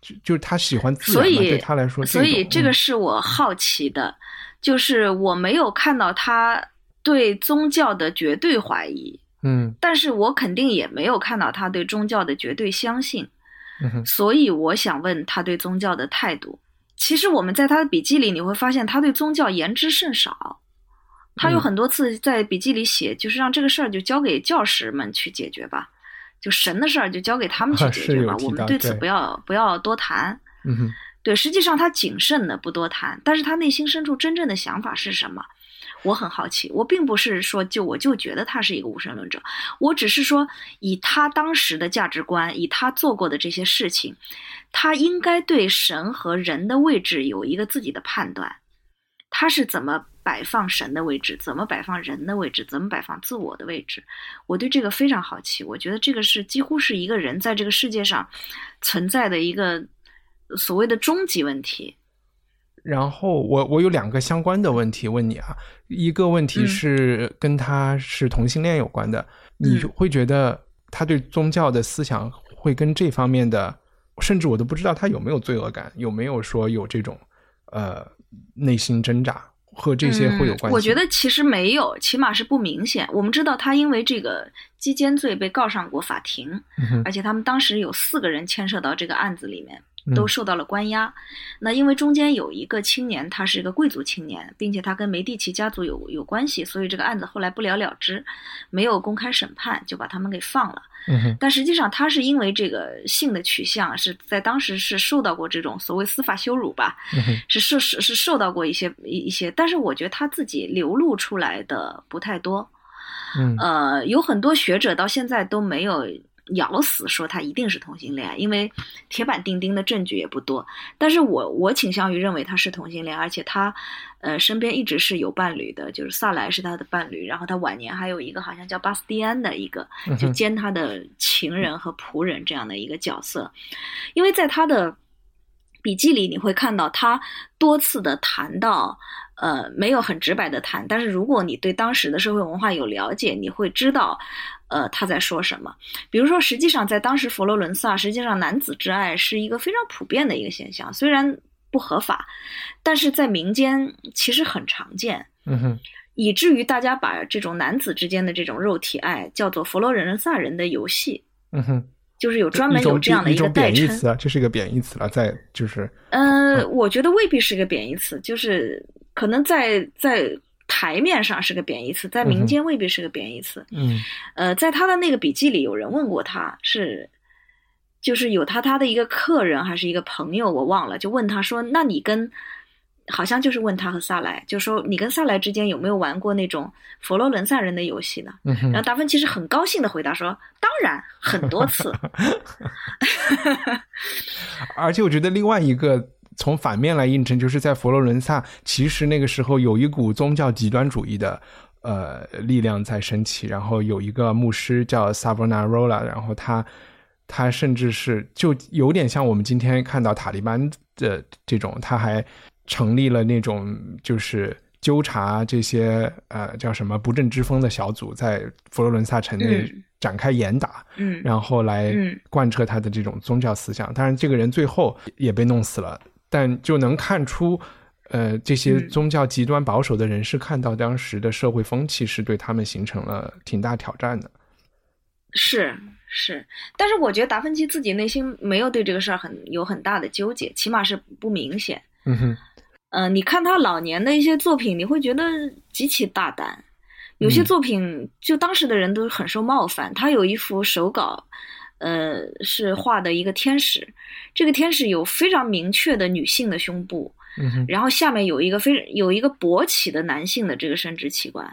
就就是他喜欢自然嘛，对他来说，所以这个是我好奇的，就是我没有看到他对宗教的绝对怀疑，嗯，但是我肯定也没有看到他对宗教的绝对相信。所以我想问他对宗教的态度。其实我们在他的笔记里你会发现，他对宗教言之甚少。他有很多次在笔记里写，就是让这个事儿就交给教师们去解决吧，就神的事儿就交给他们去 解决吧。我们对此不要不要多谈。嗯对，实际上他谨慎的不多谈，但是他内心深处真正的想法是什么？我很好奇，我并不是说就我就觉得他是一个无神论者，我只是说以他当时的价值观，以他做过的这些事情，他应该对神和人的位置有一个自己的判断。他是怎么摆放神的位置，怎么摆放人的位置，怎么摆放自我的位置？我对这个非常好奇。我觉得这个是几乎是一个人在这个世界上存在的一个所谓的终极问题。然后我我有两个相关的问题问你啊，一个问题是跟他是同性恋有关的，你会觉得他对宗教的思想会跟这方面的，甚至我都不知道他有没有罪恶感，有没有说有这种呃内心挣扎和这些会有关系？我觉得其实没有，起码是不明显。我们知道他因为这个击奸罪被告上过法庭，而且他们当时有四个人牵涉到这个案子里面。都受到了关押，那因为中间有一个青年，他是一个贵族青年，并且他跟梅蒂奇家族有有关系，所以这个案子后来不了了之，没有公开审判，就把他们给放了。但实际上他是因为这个性的取向是在当时是受到过这种所谓司法羞辱吧，是受是是受到过一些一一些，但是我觉得他自己流露出来的不太多。呃，有很多学者到现在都没有。咬死说他一定是同性恋，因为铁板钉钉的证据也不多。但是我我倾向于认为他是同性恋，而且他，呃，身边一直是有伴侣的，就是萨莱是他的伴侣，然后他晚年还有一个好像叫巴斯蒂安的一个，就兼他的情人和仆人这样的一个角色。因为在他的笔记里，你会看到他多次的谈到，呃，没有很直白的谈，但是如果你对当时的社会文化有了解，你会知道。呃，他在说什么？比如说，实际上在当时佛罗伦萨，实际上男子之爱是一个非常普遍的一个现象，虽然不合法，但是在民间其实很常见。嗯哼，以至于大家把这种男子之间的这种肉体爱叫做佛罗伦萨人的游戏。嗯哼，就是有专门有这样的一个代称啊，这是一个贬义词了，在就是。呃，我觉得未必是一个贬义词，就是可能在在。台面上是个贬义词，在民间未必是个贬义词。嗯，呃，在他的那个笔记里，有人问过他，是就是有他他的一个客人还是一个朋友，我忘了，就问他说：“那你跟好像就是问他和萨莱，就说你跟萨莱之间有没有玩过那种佛罗伦萨人的游戏呢？”然后达芬奇是很高兴的回答说：“当然，很多次。”而且我觉得另外一个。从反面来印证，就是在佛罗伦萨，其实那个时候有一股宗教极端主义的呃力量在升起，然后有一个牧师叫 Savonarola，然后他他甚至是就有点像我们今天看到塔利班的这种，他还成立了那种就是纠察这些呃叫什么不正之风的小组，在佛罗伦萨城内展开严打，嗯，然后来贯彻他的这种宗教思想。当然，这个人最后也被弄死了。但就能看出，呃，这些宗教极端保守的人士看到当时的社会风气是对他们形成了挺大挑战的。是是，但是我觉得达芬奇自己内心没有对这个事儿很有很大的纠结，起码是不明显。嗯哼，呃，你看他老年的一些作品，你会觉得极其大胆，有些作品就当时的人都很受冒犯。他有一幅手稿。呃，是画的一个天使，这个天使有非常明确的女性的胸部，然后下面有一个非有一个勃起的男性的这个生殖器官，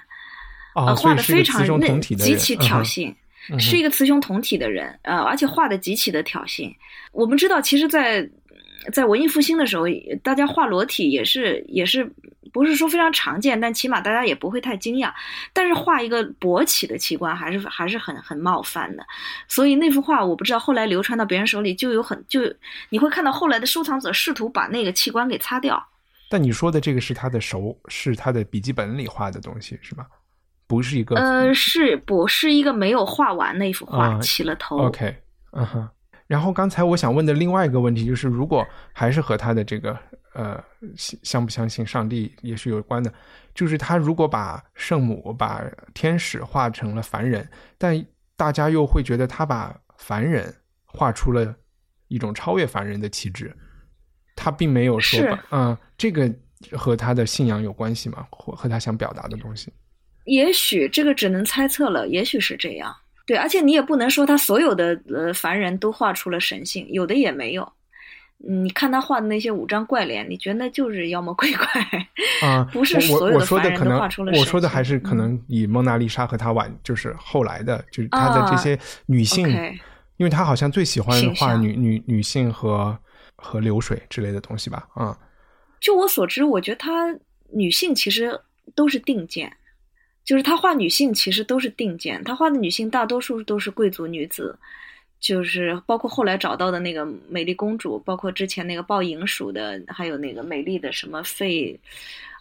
啊，画的非常那极其挑衅，是一个雌雄同体的人，呃，而且画的极其的挑衅。我们知道，其实，在在文艺复兴的时候，大家画裸体也是也是。不是说非常常见，但起码大家也不会太惊讶。但是画一个勃起的器官还是还是很很冒犯的，所以那幅画我不知道后来流传到别人手里就有很就你会看到后来的收藏者试图把那个器官给擦掉。但你说的这个是他的手，是他的笔记本里画的东西是吗？不是一个呃，是不是一个没有画完那幅画起了头？OK，嗯哼。然后刚才我想问的另外一个问题就是，如果还是和他的这个。呃，相不相信上帝也是有关的，就是他如果把圣母、把天使画成了凡人，但大家又会觉得他把凡人画出了一种超越凡人的气质，他并没有说，嗯，这个和他的信仰有关系吗？或和他想表达的东西？也许这个只能猜测了，也许是这样。对，而且你也不能说他所有的呃凡人都画出了神性，有的也没有。你看他画的那些五张怪脸，你觉得那就是妖魔鬼怪啊？不是所有的凡人都画出了。我说的还是可能以蒙娜丽莎和他晚，就是后来的，就是他的这些女性，因为他好像最喜欢画女女女性和和流水之类的东西吧？啊，就我所知，我觉得他女性其实都是定件，就是他画女性其实都是定件，他画的女性大多数都是贵族女子。就是包括后来找到的那个美丽公主，包括之前那个抱银鼠的，还有那个美丽的什么费，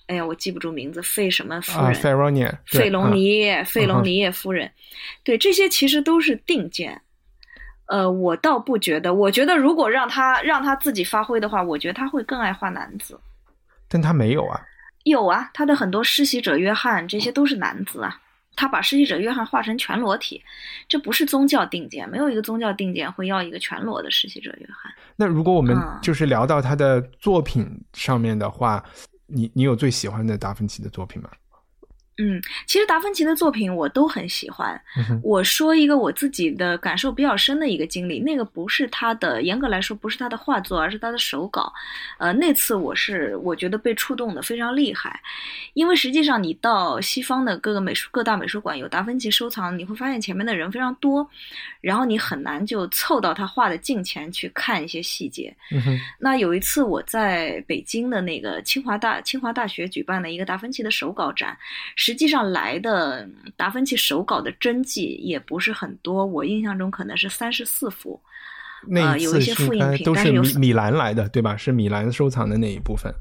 哎呀，我记不住名字，费什么夫人？费罗尼，费隆尼，费隆尼耶夫人。对，这些其实都是定件。呃，我倒不觉得，我觉得如果让他让他自己发挥的话，我觉得他会更爱画男子。但他没有啊。有啊，他的很多施洗者约翰，这些都是男子啊。他把施洗者约翰画成全裸体，这不是宗教定见，没有一个宗教定见会要一个全裸的施洗者约翰。那如果我们就是聊到他的作品上面的话，你你有最喜欢的达芬奇的作品吗？嗯，其实达芬奇的作品我都很喜欢。我说一个我自己的感受比较深的一个经历，那个不是他的，严格来说不是他的画作，而是他的手稿。呃，那次我是我觉得被触动的非常厉害，因为实际上你到西方的各个美术各大美术馆有达芬奇收藏，你会发现前面的人非常多，然后你很难就凑到他画的近前去看一些细节。那有一次我在北京的那个清华大清华大学举办的一个达芬奇的手稿展。实际上来的达芬奇手稿的真迹也不是很多，我印象中可能是三十四幅，那有一些复印品，都是米米兰来的，对吧？是米兰收藏的那一部分。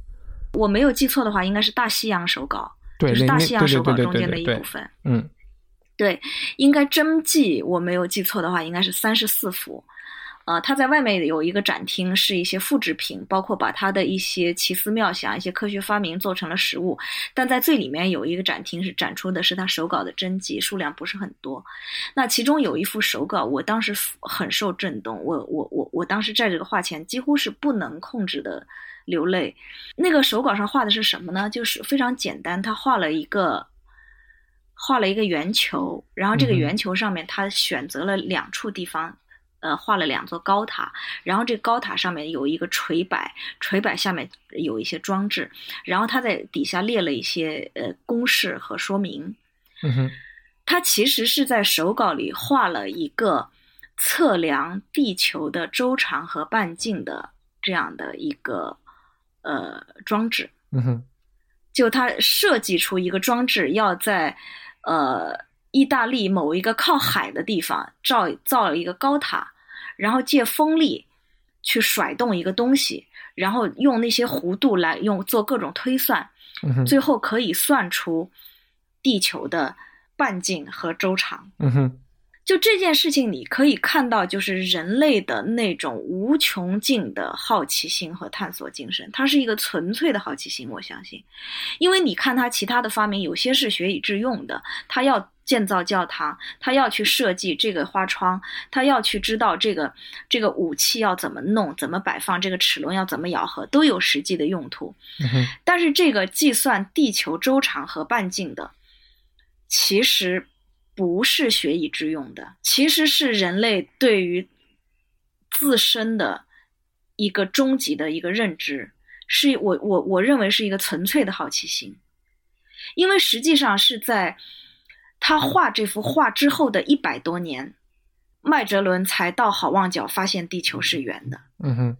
我没有记错的话，应该是大西洋手稿，就是大西洋手稿中间的一部分。嗯，对，应该真迹我没有记错的话，应该是三十四幅。呃，他在外面有一个展厅，是一些复制品，包括把他的一些奇思妙想、一些科学发明做成了实物。但在最里面有一个展厅是展出的是他手稿的真迹，数量不是很多。那其中有一幅手稿，我当时很受震动，我我我我当时在这个画前几乎是不能控制的流泪。那个手稿上画的是什么呢？就是非常简单，他画了一个画了一个圆球，然后这个圆球上面他选择了两处地方。呃，画了两座高塔，然后这高塔上面有一个垂摆，垂摆下面有一些装置，然后他在底下列了一些呃公式和说明。嗯哼，他其实是在手稿里画了一个测量地球的周长和半径的这样的一个呃装置。嗯哼，就他设计出一个装置，要在呃意大利某一个靠海的地方造造了一个高塔，然后借风力去甩动一个东西，然后用那些弧度来用做各种推算，最后可以算出地球的半径和周长。嗯哼。就这件事情，你可以看到，就是人类的那种无穷尽的好奇心和探索精神，它是一个纯粹的好奇心。我相信，因为你看他其他的发明，有些是学以致用的，他要建造教堂，他要去设计这个花窗，他要去知道这个这个武器要怎么弄，怎么摆放，这个齿轮要怎么咬合，都有实际的用途。但是这个计算地球周长和半径的，其实。不是学以致用的，其实是人类对于自身的一个终极的一个认知，是我我我认为是一个纯粹的好奇心，因为实际上是在他画这幅画之后的一百多年，麦哲伦才到好望角发现地球是圆的。嗯哼，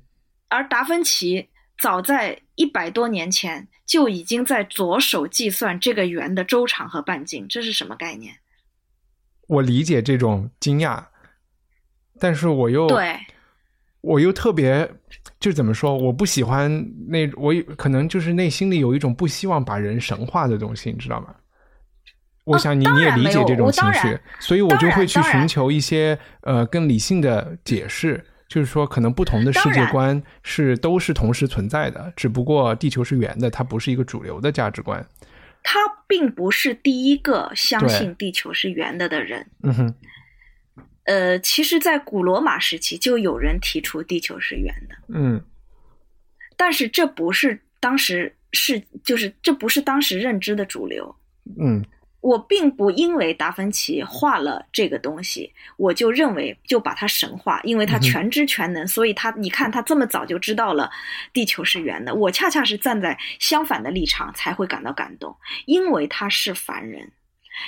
而达芬奇早在一百多年前就已经在着手计算这个圆的周长和半径，这是什么概念？我理解这种惊讶，但是我又对，我又特别就怎么说？我不喜欢那我可能就是内心里有一种不希望把人神化的东西，你知道吗？我想你你也理解这种情绪，所以我就会去寻求一些呃更理性的解释，就是说可能不同的世界观是都是同时存在的，只不过地球是圆的，它不是一个主流的价值观。他并不是第一个相信地球是圆的的人。嗯哼，呃，其实，在古罗马时期就有人提出地球是圆的。嗯，但是这不是当时是，就是这不是当时认知的主流。嗯。我并不因为达芬奇画了这个东西，我就认为就把它神化，因为他全知全能，所以他你看他这么早就知道了地球是圆的。我恰恰是站在相反的立场才会感到感动，因为他是凡人，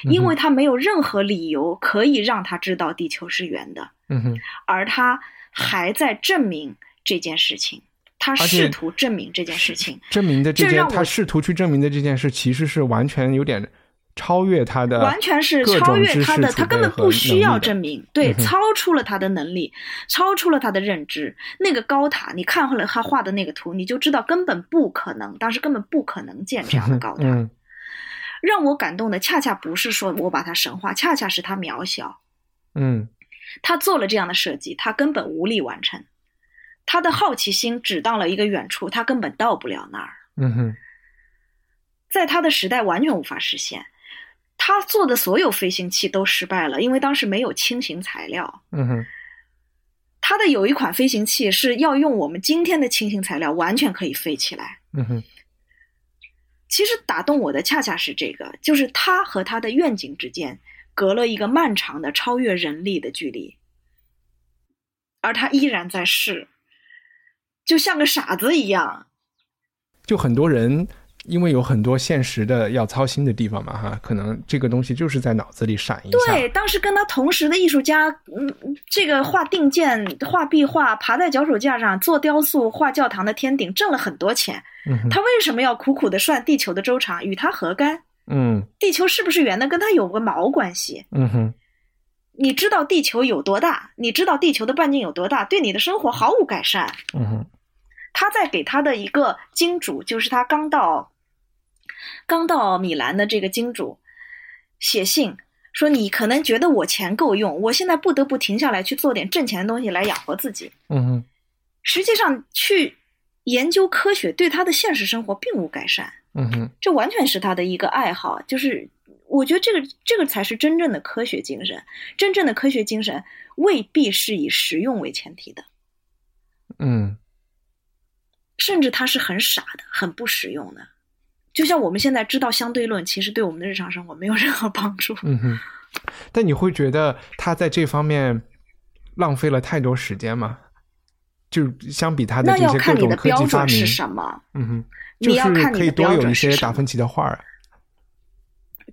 因为他没有任何理由可以让他知道地球是圆的。嗯哼，而他还在证明这件事情，他试图证明这件事情，证明的这件他试图去证明的这件事，其实是完全有点。超越他的，完全是超越他的，他根本不需要证明，对，超出了他的能力，超出了他的认知。那个高塔，你看了他画的那个图，你就知道根本不可能，当时根本不可能建这样的高塔。让我感动的，恰恰不是说我把他神化，恰恰是他渺小。嗯，他做了这样的设计，他根本无力完成。他的好奇心只到了一个远处，他根本到不了那儿。嗯哼，在他的时代完全无法实现。他做的所有飞行器都失败了，因为当时没有轻型材料。嗯哼，他的有一款飞行器是要用我们今天的轻型材料，完全可以飞起来。嗯哼，其实打动我的恰恰是这个，就是他和他的愿景之间隔了一个漫长的、超越人力的距离，而他依然在试，就像个傻子一样。就很多人。因为有很多现实的要操心的地方嘛，哈，可能这个东西就是在脑子里闪一下。对，当时跟他同时的艺术家，嗯，这个画定件、画壁画、爬在脚手架上做雕塑、画教堂的天顶，挣了很多钱。嗯他为什么要苦苦的算地球的周长？与他何干？嗯，地球是不是圆的，跟他有个毛关系？嗯哼，你知道地球有多大？你知道地球的半径有多大？对你的生活毫无改善。嗯哼，他在给他的一个金主，就是他刚到。刚到米兰的这个金主写信说：“你可能觉得我钱够用，我现在不得不停下来去做点挣钱的东西来养活自己。”嗯哼，实际上去研究科学对他的现实生活并无改善。嗯哼，这完全是他的一个爱好。就是我觉得这个这个才是真正的科学精神。真正的科学精神未必是以实用为前提的。嗯，甚至他是很傻的，很不实用的。就像我们现在知道相对论，其实对我们的日常生活没有任何帮助。嗯哼，但你会觉得他在这方面浪费了太多时间吗？就相比他的这些各种科技发明是什么？嗯哼，就是可以多有一些达芬奇的画儿。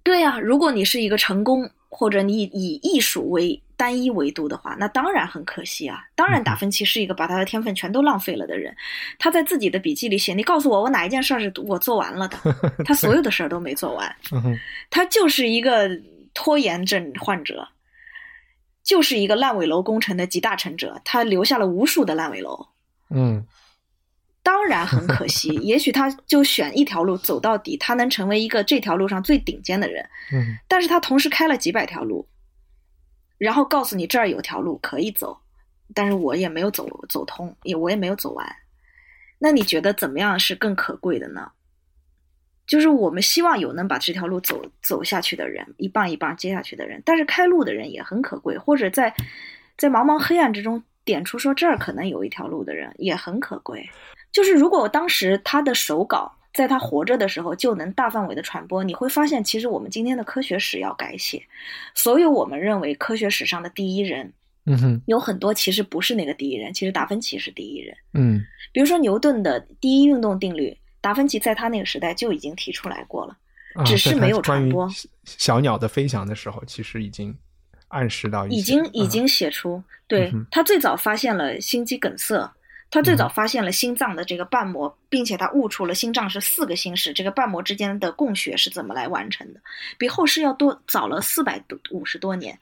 对呀，如果你是一个成功，或者你以艺术为单一维度的话，那当然很可惜啊。当然，达芬奇是一个把他的天分全都浪费了的人。他在自己的笔记里写：“你告诉我，我哪一件事儿是我做完了的？他所有的事儿都没做完。他就是一个拖延症患者，就是一个烂尾楼工程的集大成者。他留下了无数的烂尾楼。嗯。”当然很可惜，也许他就选一条路走到底，他能成为一个这条路上最顶尖的人。嗯，但是他同时开了几百条路，然后告诉你这儿有条路可以走，但是我也没有走走通，也我也没有走完。那你觉得怎么样是更可贵的呢？就是我们希望有能把这条路走走下去的人，一棒一棒接下去的人，但是开路的人也很可贵，或者在在茫茫黑暗之中点出说这儿可能有一条路的人也很可贵。就是如果我当时他的手稿在他活着的时候就能大范围的传播，你会发现，其实我们今天的科学史要改写，所有我们认为科学史上的第一人，嗯哼，有很多其实不是那个第一人，其实达芬奇是第一人。嗯，比如说牛顿的第一运动定律，达芬奇在他那个时代就已经提出来过了，只是没有传播。小鸟的飞翔的时候，其实已经暗示到已经已经写出，对他最早发现了心肌梗塞。他最早发现了心脏的这个瓣膜，并且他悟出了心脏是四个心室，这个瓣膜之间的供血是怎么来完成的，比后世要多早了四百多五十多年。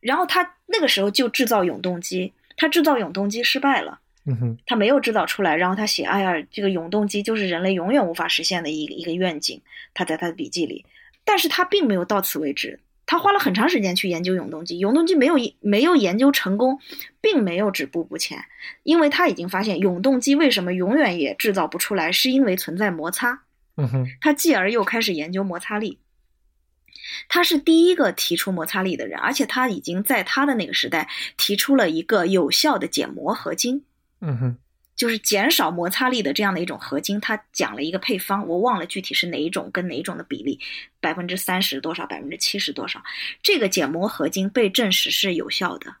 然后他那个时候就制造永动机，他制造永动机失败了，嗯哼，他没有制造出来。然后他写：“哎呀，这个永动机就是人类永远无法实现的一个一个愿景。”他在他的笔记里，但是他并没有到此为止。他花了很长时间去研究永动机，永动机没有没有研究成功，并没有止步不前，因为他已经发现永动机为什么永远也制造不出来，是因为存在摩擦。嗯哼，他继而又开始研究摩擦力。他是第一个提出摩擦力的人，而且他已经在他的那个时代提出了一个有效的减摩合金。嗯哼。就是减少摩擦力的这样的一种合金，他讲了一个配方，我忘了具体是哪一种跟哪一种的比例，百分之三十多少，百分之七十多少。这个减摩合金被证实是有效的，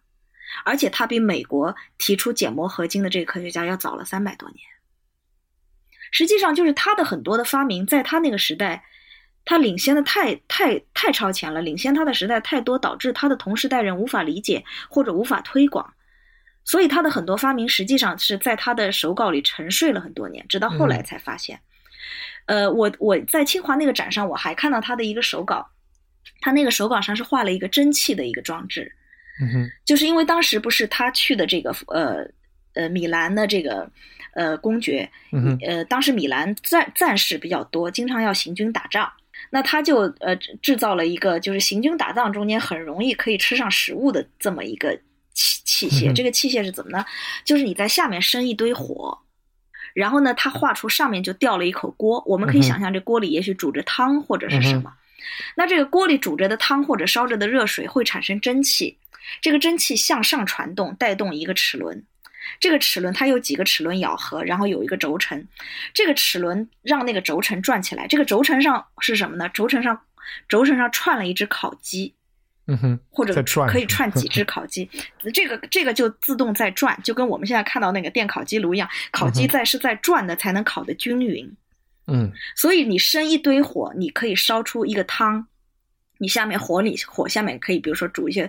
而且他比美国提出减摩合金的这个科学家要早了三百多年。实际上，就是他的很多的发明，在他那个时代，他领先的太太太超前了，领先他的时代太多，导致他的同时代人无法理解或者无法推广。所以他的很多发明实际上是在他的手稿里沉睡了很多年，直到后来才发现。呃，我我在清华那个展上，我还看到他的一个手稿，他那个手稿上是画了一个蒸汽的一个装置。嗯哼，就是因为当时不是他去的这个呃呃米兰的这个呃公爵，嗯呃当时米兰战战士比较多，经常要行军打仗，那他就呃制造了一个就是行军打仗中间很容易可以吃上食物的这么一个。器器械，这个器械是怎么呢？就是你在下面生一堆火，然后呢，它画出上面就掉了一口锅。我们可以想象，这锅里也许煮着汤或者是什么。那这个锅里煮着的汤或者烧着的热水会产生蒸汽，这个蒸汽向上传动，带动一个齿轮。这个齿轮它有几个齿轮咬合，然后有一个轴承。这个齿轮让那个轴承转起来。这个轴承上是什么呢？轴承上，轴承上串了一只烤鸡。嗯哼，或者可以串几只烤鸡，这个这个就自动在转，就跟我们现在看到那个电烤鸡炉一样，烤鸡在是在转的，才能烤得均匀。嗯，所以你生一堆火，你可以烧出一个汤，你下面火里火下面可以，比如说煮一些，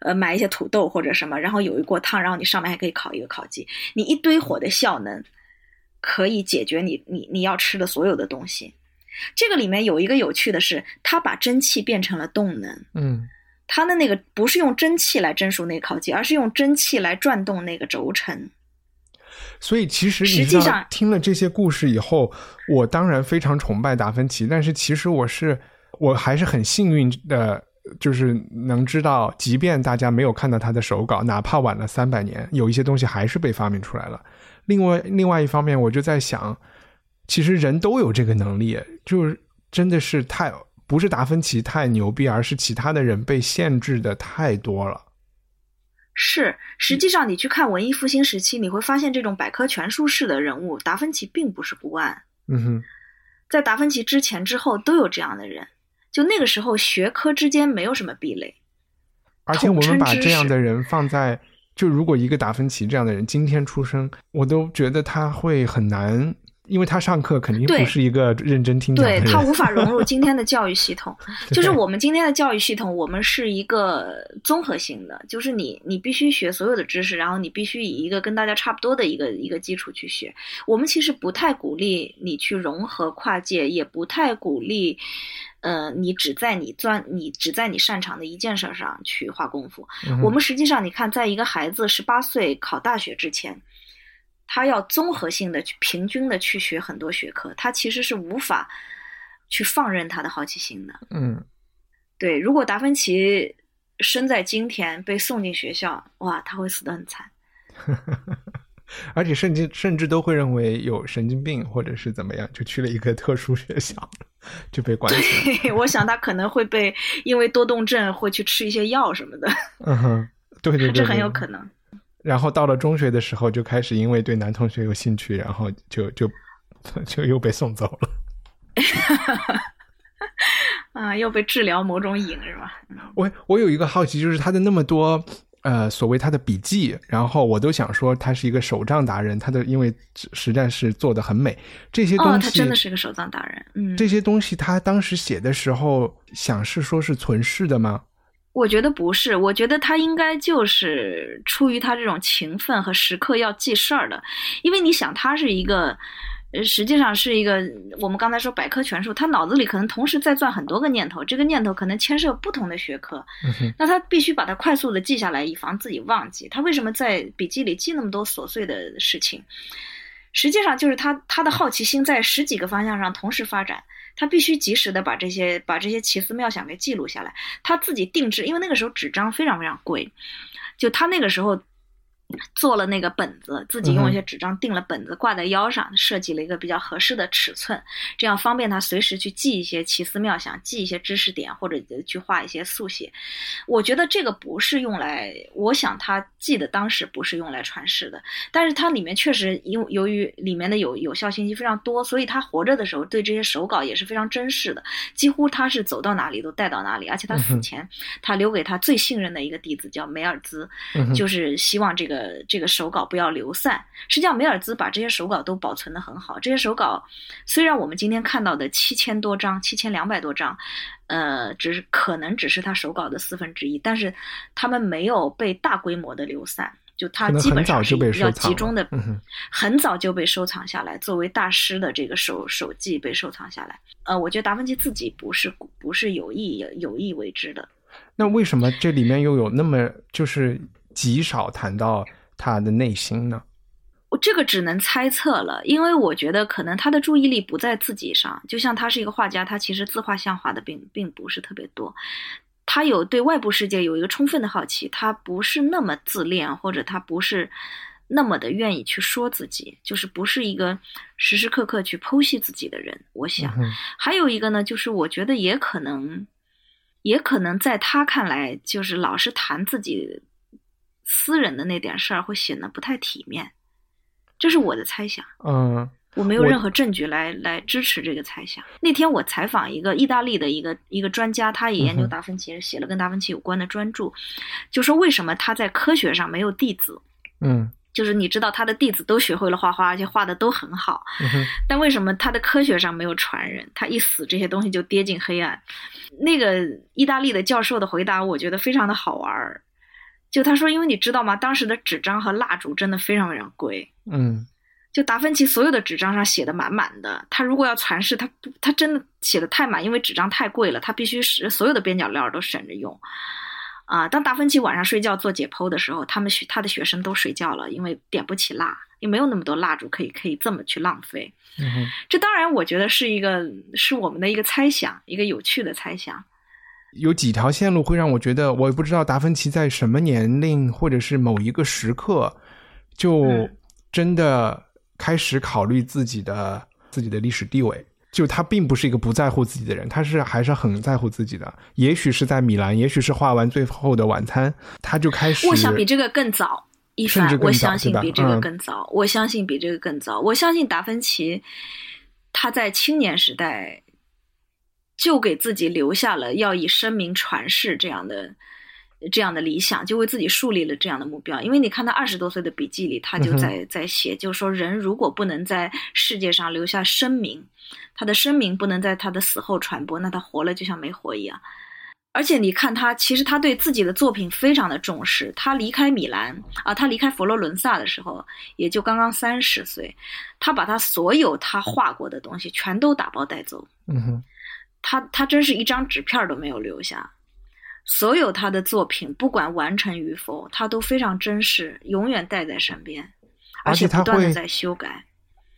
呃，买一些土豆或者什么，然后有一锅汤，然后你上面还可以烤一个烤鸡，你一堆火的效能可以解决你你你要吃的所有的东西。这个里面有一个有趣的是，它把蒸汽变成了动能。嗯。它的那个不是用蒸汽来蒸熟那个烤鸡，而是用蒸汽来转动那个轴承。所以其实实际上听了这些故事以后，我当然非常崇拜达芬奇，但是其实我是我还是很幸运的，就是能知道，即便大家没有看到他的手稿，哪怕晚了三百年，有一些东西还是被发明出来了。另外，另外一方面，我就在想，其实人都有这个能力，就是真的是太。不是达芬奇太牛逼，而是其他的人被限制的太多了。是，实际上你去看文艺复兴时期，你会发现这种百科全书式的人物，达芬奇并不是孤案。嗯哼，在达芬奇之前、之后都有这样的人。就那个时候，学科之间没有什么壁垒。而且我们把这样的人放在，就如果一个达芬奇这样的人今天出生，我都觉得他会很难因为他上课肯定不是一个认真听讲的人，对他无法融入今天的教育系统。就是我们今天的教育系统，我们是一个综合性的，就是你你必须学所有的知识，然后你必须以一个跟大家差不多的一个一个基础去学。我们其实不太鼓励你去融合跨界，也不太鼓励，呃，你只在你钻你只在你擅长的一件事上去花功夫。我们实际上，你看，在一个孩子十八岁考大学之前。他要综合性的去平均的去学很多学科，他其实是无法去放任他的好奇心的。嗯，对。如果达芬奇生在今天被送进学校，哇，他会死得很惨。而且甚至甚至都会认为有神经病或者是怎么样，就去了一个特殊学校就被关起来。我想他可能会被因为多动症会去吃一些药什么的。嗯哼，对对对，这很有可能。然后到了中学的时候，就开始因为对男同学有兴趣，然后就就就又被送走了。啊，又被治疗某种瘾是吧？我我有一个好奇，就是他的那么多呃所谓他的笔记，然后我都想说他是一个手账达人，他的因为实在是做的很美，这些东西他真的是个手账达人。嗯，这些东西他当时写的时候，想是说是存世的吗？我觉得不是，我觉得他应该就是出于他这种勤奋和时刻要记事儿的，因为你想，他是一个，呃，实际上是一个我们刚才说百科全书，他脑子里可能同时在转很多个念头，这个念头可能牵涉不同的学科，那他必须把它快速的记下来，以防自己忘记。他为什么在笔记里记那么多琐碎的事情？实际上就是他他的好奇心在十几个方向上同时发展。他必须及时的把这些把这些奇思妙想给记录下来，他自己定制，因为那个时候纸张非常非常贵，就他那个时候。做了那个本子，自己用一些纸张订了本子，挂在腰上，设计了一个比较合适的尺寸，这样方便他随时去记一些奇思妙想，记一些知识点，或者去画一些速写。我觉得这个不是用来，我想他记得当时不是用来传世的，但是它里面确实因由于里面的有有效信息非常多，所以他活着的时候对这些手稿也是非常珍视的，几乎他是走到哪里都带到哪里，而且他死前他留给他最信任的一个弟子叫梅尔兹，就是希望这个。呃，这个手稿不要流散。实际上，梅尔兹把这些手稿都保存的很好。这些手稿虽然我们今天看到的七千多张、七千两百多张，呃，只是可能只是他手稿的四分之一，但是他们没有被大规模的流散，就他基本上是比较集中的，很早就被收藏下来，作为大师的这个手手记被收藏下来。呃，我觉得达芬奇自己不是不是有意有意为之的。那为什么这里面又有那么就是？极少谈到他的内心呢，我这个只能猜测了，因为我觉得可能他的注意力不在自己上，就像他是一个画家，他其实自画像画的并并不是特别多，他有对外部世界有一个充分的好奇，他不是那么自恋，或者他不是那么的愿意去说自己，就是不是一个时时刻刻去剖析自己的人。我想还有一个呢，就是我觉得也可能，也可能在他看来，就是老是谈自己。私人的那点事儿会显得不太体面，这是我的猜想。嗯，我没有任何证据来来支持这个猜想。那天我采访一个意大利的一个一个专家，他也研究达芬奇，写了跟达芬奇有关的专著，就说为什么他在科学上没有弟子？嗯，就是你知道他的弟子都学会了画画，而且画的都很好，但为什么他的科学上没有传人？他一死，这些东西就跌进黑暗。那个意大利的教授的回答，我觉得非常的好玩儿。就他说，因为你知道吗？当时的纸张和蜡烛真的非常非常贵。嗯，就达芬奇所有的纸张上写的满满的，他如果要传世，他他真的写的太满，因为纸张太贵了，他必须是所有的边角料都省着用。啊，当达芬奇晚上睡觉做解剖的时候，他们学他的学生都睡觉了，因为点不起蜡，也没有那么多蜡烛可以可以这么去浪费。嗯这当然我觉得是一个是我们的一个猜想，一个有趣的猜想。有几条线路会让我觉得，我也不知道达芬奇在什么年龄或者是某一个时刻，就真的开始考虑自己的自己的历史地位。就他并不是一个不在乎自己的人，他是还是很在乎自己的。也许是在米兰，也许是画完《最后的晚餐》，他就开始。我想比这个更早一凡，我相信比这个更早。我相信比这个更早。我相信达芬奇他在青年时代。就给自己留下了要以声名传世这样的这样的理想，就为自己树立了这样的目标。因为你看他二十多岁的笔记里，他就在在写，就是说人如果不能在世界上留下声名，他的声名不能在他的死后传播，那他活了就像没活一样。而且你看他，其实他对自己的作品非常的重视。他离开米兰啊，他离开佛罗伦萨的时候，也就刚刚三十岁。他把他所有他画过的东西全都打包带走。嗯哼，他他真是一张纸片都没有留下。所有他的作品，不管完成与否，他都非常珍视，永远带在身边，而且不断的在修改。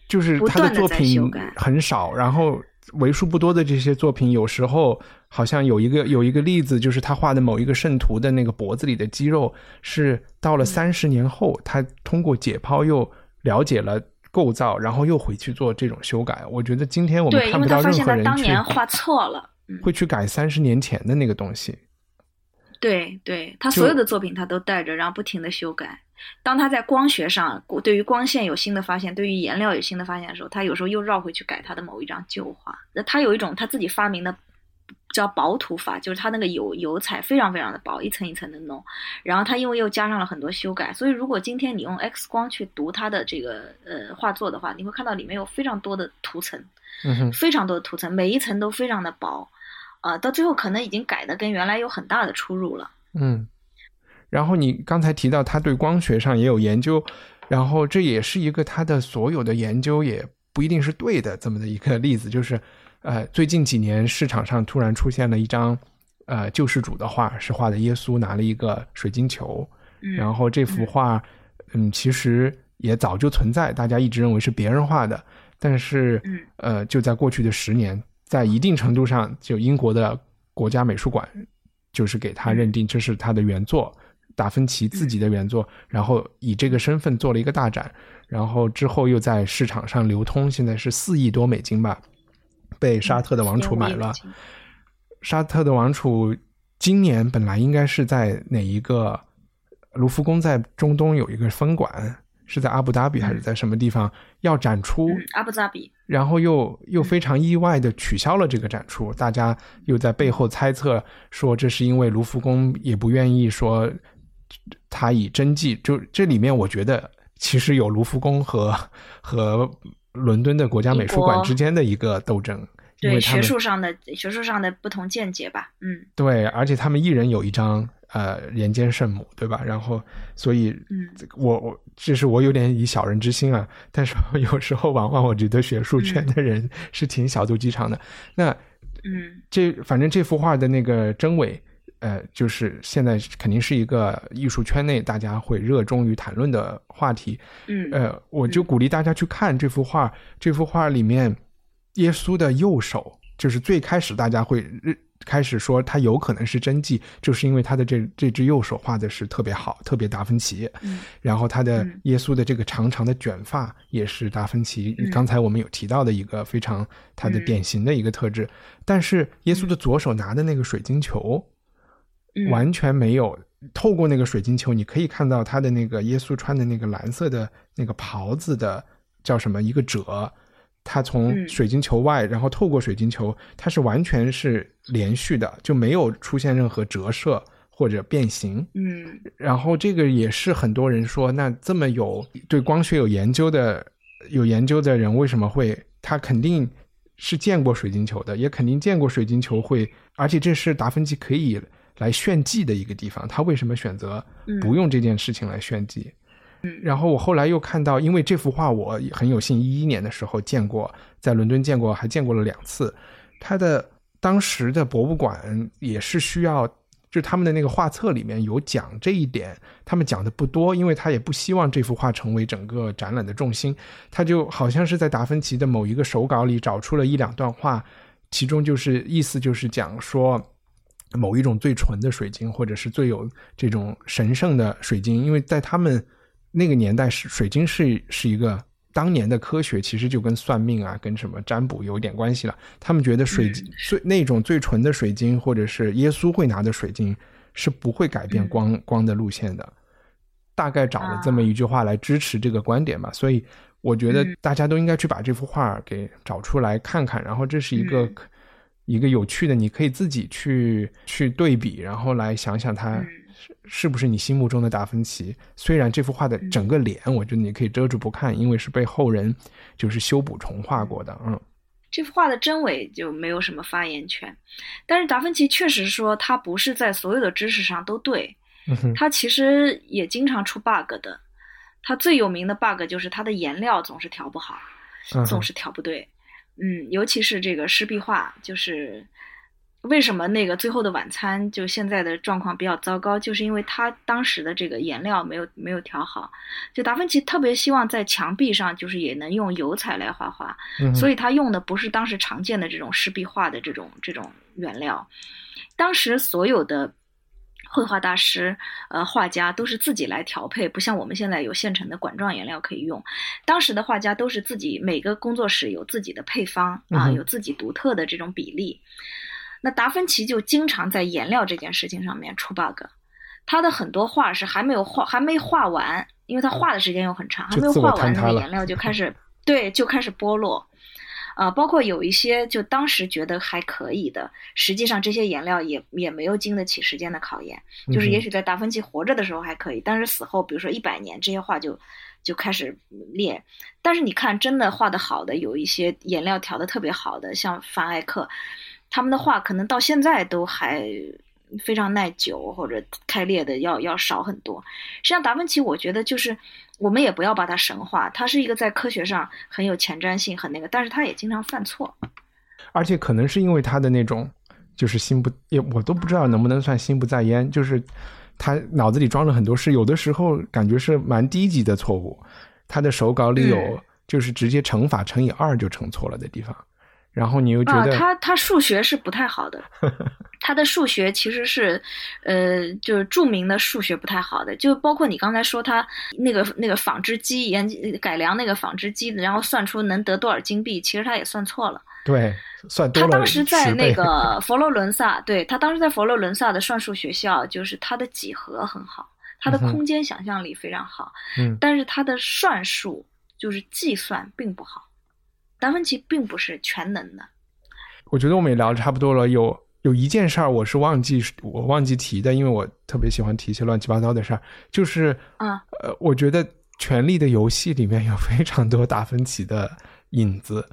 就是他的作品很少，然后。为数不多的这些作品，有时候好像有一个有一个例子，就是他画的某一个圣徒的那个脖子里的肌肉，是到了三十年后，他通过解剖又了解了构造，然后又回去做这种修改。我觉得今天我们看不到任何人去画错了，会去改三十年前的那个东西。对，对他所有的作品他都带着，然后不停的修改。当他在光学上，对于光线有新的发现，对于颜料有新的发现的时候，他有时候又绕回去改他的某一张旧画。那他有一种他自己发明的叫薄涂法，就是它那个油油彩非常非常的薄，一层一层的弄。然后它因为又加上了很多修改，所以如果今天你用 X 光去读它的这个呃画作的话，你会看到里面有非常多的涂层，嗯非常多的涂层，每一层都非常的薄，啊，到最后可能已经改的跟原来有很大的出入了。嗯。然后你刚才提到他对光学上也有研究，然后这也是一个他的所有的研究也不一定是对的这么的一个例子，就是，呃，最近几年市场上突然出现了一张，呃，救世主的画，是画的耶稣拿了一个水晶球，然后这幅画，嗯，其实也早就存在，大家一直认为是别人画的，但是，呃，就在过去的十年，在一定程度上，就英国的国家美术馆，就是给他认定这是他的原作。达芬奇自己的原作，然后以这个身份做了一个大展，然后之后又在市场上流通，现在是四亿多美金吧，被沙特的王储买了。沙特的王储今年本来应该是在哪一个卢浮宫在中东有一个分馆，是在阿布达比还是在什么地方要展出？阿布扎比。然后又又非常意外的取消了这个展出，大家又在背后猜测说这是因为卢浮宫也不愿意说。他以真迹，就这里面，我觉得其实有卢浮宫和和伦敦的国家美术馆之间的一个斗争，对学术上的学术上的不同见解吧，嗯，对，而且他们一人有一张呃人间圣母，对吧？然后，所以，嗯，我我这是我有点以小人之心啊，但是有时候往往我觉得学术圈的人是挺小肚鸡肠的。那，嗯，这反正这幅画的那个真伪。呃，就是现在肯定是一个艺术圈内大家会热衷于谈论的话题。嗯，呃，我就鼓励大家去看这幅画。这幅画里面，耶稣的右手，就是最开始大家会开始说他有可能是真迹，就是因为他的这这只右手画的是特别好，特别达芬奇。嗯，然后他的耶稣的这个长长的卷发也是达芬奇。刚才我们有提到的一个非常他的典型的一个特质。但是耶稣的左手拿的那个水晶球。完全没有透过那个水晶球，你可以看到他的那个耶稣穿的那个蓝色的那个袍子的叫什么一个褶，他从水晶球外，然后透过水晶球，它是完全是连续的，就没有出现任何折射或者变形。嗯，然后这个也是很多人说，那这么有对光学有研究的有研究的人，为什么会他肯定是见过水晶球的，也肯定见过水晶球会，而且这是达芬奇可以。来炫技的一个地方，他为什么选择不用这件事情来炫技？嗯，然后我后来又看到，因为这幅画我很有幸一一年的时候见过，在伦敦见过，还见过了两次。他的当时的博物馆也是需要，就他们的那个画册里面有讲这一点，他们讲的不多，因为他也不希望这幅画成为整个展览的重心。他就好像是在达芬奇的某一个手稿里找出了一两段话，其中就是意思就是讲说。某一种最纯的水晶，或者是最有这种神圣的水晶，因为在他们那个年代，是水晶是是一个当年的科学，其实就跟算命啊，跟什么占卜有点关系了。他们觉得水晶最那种最纯的水晶，或者是耶稣会拿的水晶，是不会改变光光的路线的。大概找了这么一句话来支持这个观点吧。所以我觉得大家都应该去把这幅画给找出来看看。然后这是一个。一个有趣的，你可以自己去去对比，然后来想想它是是不是你心目中的达芬奇。虽然这幅画的整个脸，我觉得你可以遮住不看，因为是被后人就是修补重画过的，嗯。这幅画的真伪就没有什么发言权，但是达芬奇确实说他不是在所有的知识上都对，他其实也经常出 bug 的。他最有名的 bug 就是他的颜料总是调不好，总是调不对。嗯，尤其是这个湿壁画，就是。为什么那个最后的晚餐就现在的状况比较糟糕？就是因为他当时的这个颜料没有没有调好。就达芬奇特别希望在墙壁上就是也能用油彩来画画，所以他用的不是当时常见的这种湿壁画的这种这种原料。当时所有的绘画大师、呃画家都是自己来调配，不像我们现在有现成的管状颜料可以用。当时的画家都是自己每个工作室有自己的配方啊，有自己独特的这种比例。那达芬奇就经常在颜料这件事情上面出 bug，他的很多画是还没有画，还没画完，因为他画的时间又很长，还没有画完，那个颜料就开始对，就开始剥落，啊，包括有一些就当时觉得还可以的，实际上这些颜料也也没有经得起时间的考验，就是也许在达芬奇活着的时候还可以，但是死后，比如说一百年，这些画就就开始裂。但是你看，真的画的好的，有一些颜料调的特别好的，像凡艾克。他们的画可能到现在都还非常耐久，或者开裂的要要少很多。实际上，达芬奇，我觉得就是我们也不要把它神化，他是一个在科学上很有前瞻性、很那个，但是他也经常犯错。而且可能是因为他的那种就是心不也，我都不知道能不能算心不在焉，就是他脑子里装了很多事，有的时候感觉是蛮低级的错误。他的手稿里有就是直接乘法乘以二就乘错了的地方。然后你又觉得他他数学是不太好的，他的数学其实是，呃，就是著名的数学不太好的，就包括你刚才说他那个那个纺织机研改良那个纺织机，然后算出能得多少金币，其实他也算错了。对，算多了他当时在那个 佛罗伦萨，对他当时在佛罗伦萨的算术学校，就是他的几何很好，他的空间想象力非常好，嗯，但是他的算术就是计算并不好。达芬奇并不是全能的，我觉得我们也聊的差不多了。有有一件事儿我是忘记我忘记提的，因为我特别喜欢提一些乱七八糟的事儿。就是啊，呃，我觉得《权力的游戏》里面有非常多达芬奇的影子。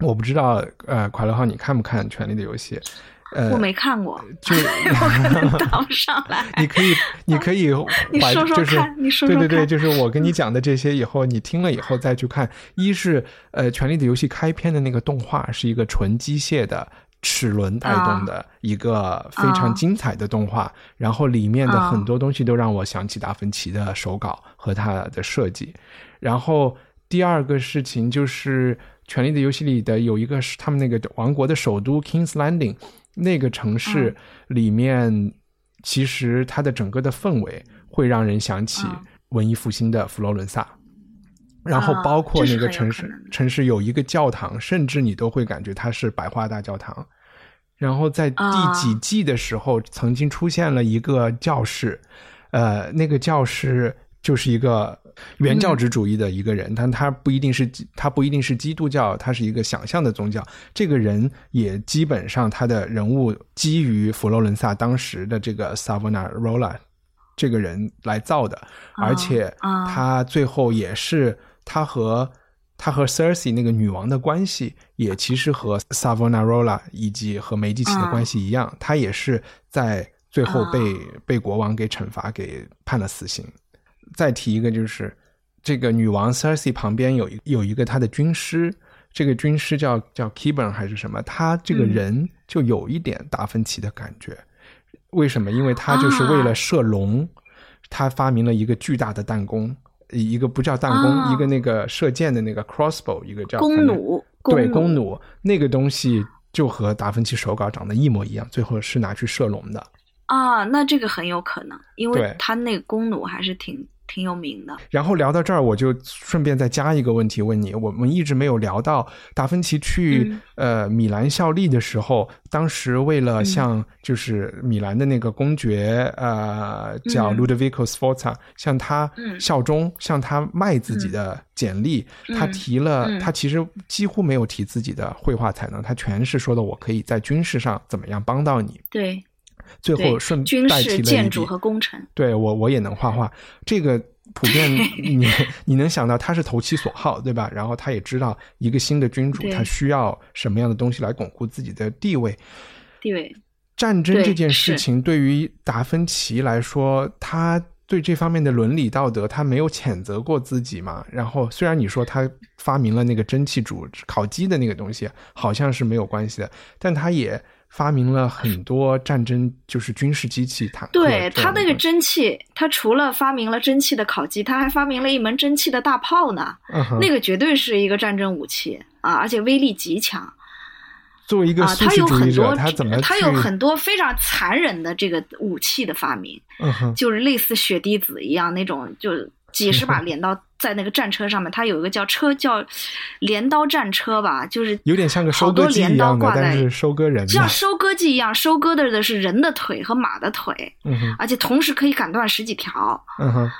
我不知道，呃，快乐号，你看不看《权力的游戏》？呃，我没看过，就 答不上来。你可以，你可以，你说说看，你说说对对对，就是我跟你讲的这些，以后你听了以后再去看。一是呃，《权力的游戏》开篇的那个动画是一个纯机械的齿轮带动的一个非常精彩的动画，然后里面的很多东西都让我想起达芬奇的手稿和他的设计。然后第二个事情就是《权力的游戏》里的有一个是他们那个王国的首都 Kings Landing。那个城市里面，其实它的整个的氛围会让人想起文艺复兴的佛罗伦萨，然后包括那个城市，城市有一个教堂，甚至你都会感觉它是百花大教堂。然后在第几季的时候，曾经出现了一个教室，呃，那个教室就是一个。原教旨主义的一个人，但他不一定是他不一定是基督教，他是一个想象的宗教。这个人也基本上他的人物基于佛罗伦萨当时的这个 Savonarola 这个人来造的，而且他最后也是他和他和 Cersei 那个女王的关系，也其实和 Savonarola 以及和梅基奇的关系一样，他也是在最后被被国王给惩罚，给判了死刑。再提一个，就是这个女王 Cersei 旁边有一有一个她的军师，这个军师叫叫 k i b e r n 还是什么？他这个人就有一点达芬奇的感觉。为什么？因为他就是为了射龙，他发明了一个巨大的弹弓，一个不叫弹弓，一个那个射箭的那个 crossbow，一个叫弓弩。对，弓弩那个东西就和达芬奇手稿长得一模一样，最后是拿去射龙的。啊，那这个很有可能，因为他那个弓弩还是挺。挺有名的。然后聊到这儿，我就顺便再加一个问题问你：我们一直没有聊到达芬奇去呃米兰效力的时候，当时为了向就是米兰的那个公爵呃叫 Ludovico Sforza 向他效忠，向他卖自己的简历，他提了他其实几乎没有提自己的绘画才能，他全是说的我可以在军事上怎么样帮到你。对。最后顺军事建筑和工程，对我我也能画画。这个普遍 你你能想到他是投其所好，对吧？然后他也知道一个新的君主他需要什么样的东西来巩固自己的地位。地位。战争这件事情对于达芬奇来说，他对这方面的伦理道德，他没有谴责过自己嘛？然后虽然你说他发明了那个蒸汽煮烤鸡的那个东西，好像是没有关系的，但他也。发明了很多战争，就是军事机器，坦克。对他那个蒸汽，他除了发明了蒸汽的烤鸡，他还发明了一门蒸汽的大炮呢。那个绝对是一个战争武器啊，而且威力极强。作为一个啊，他有很多，他怎么他有很多非常残忍的这个武器的发明，就是类似血滴子一样那种，就几十把镰刀。在那个战车上面，它有一个叫车叫镰刀战车吧，就是有点像个收割机一样的，但是收割人，像收割机一样收割的的是人的腿和马的腿，嗯而且同时可以砍断十几条，嗯哼，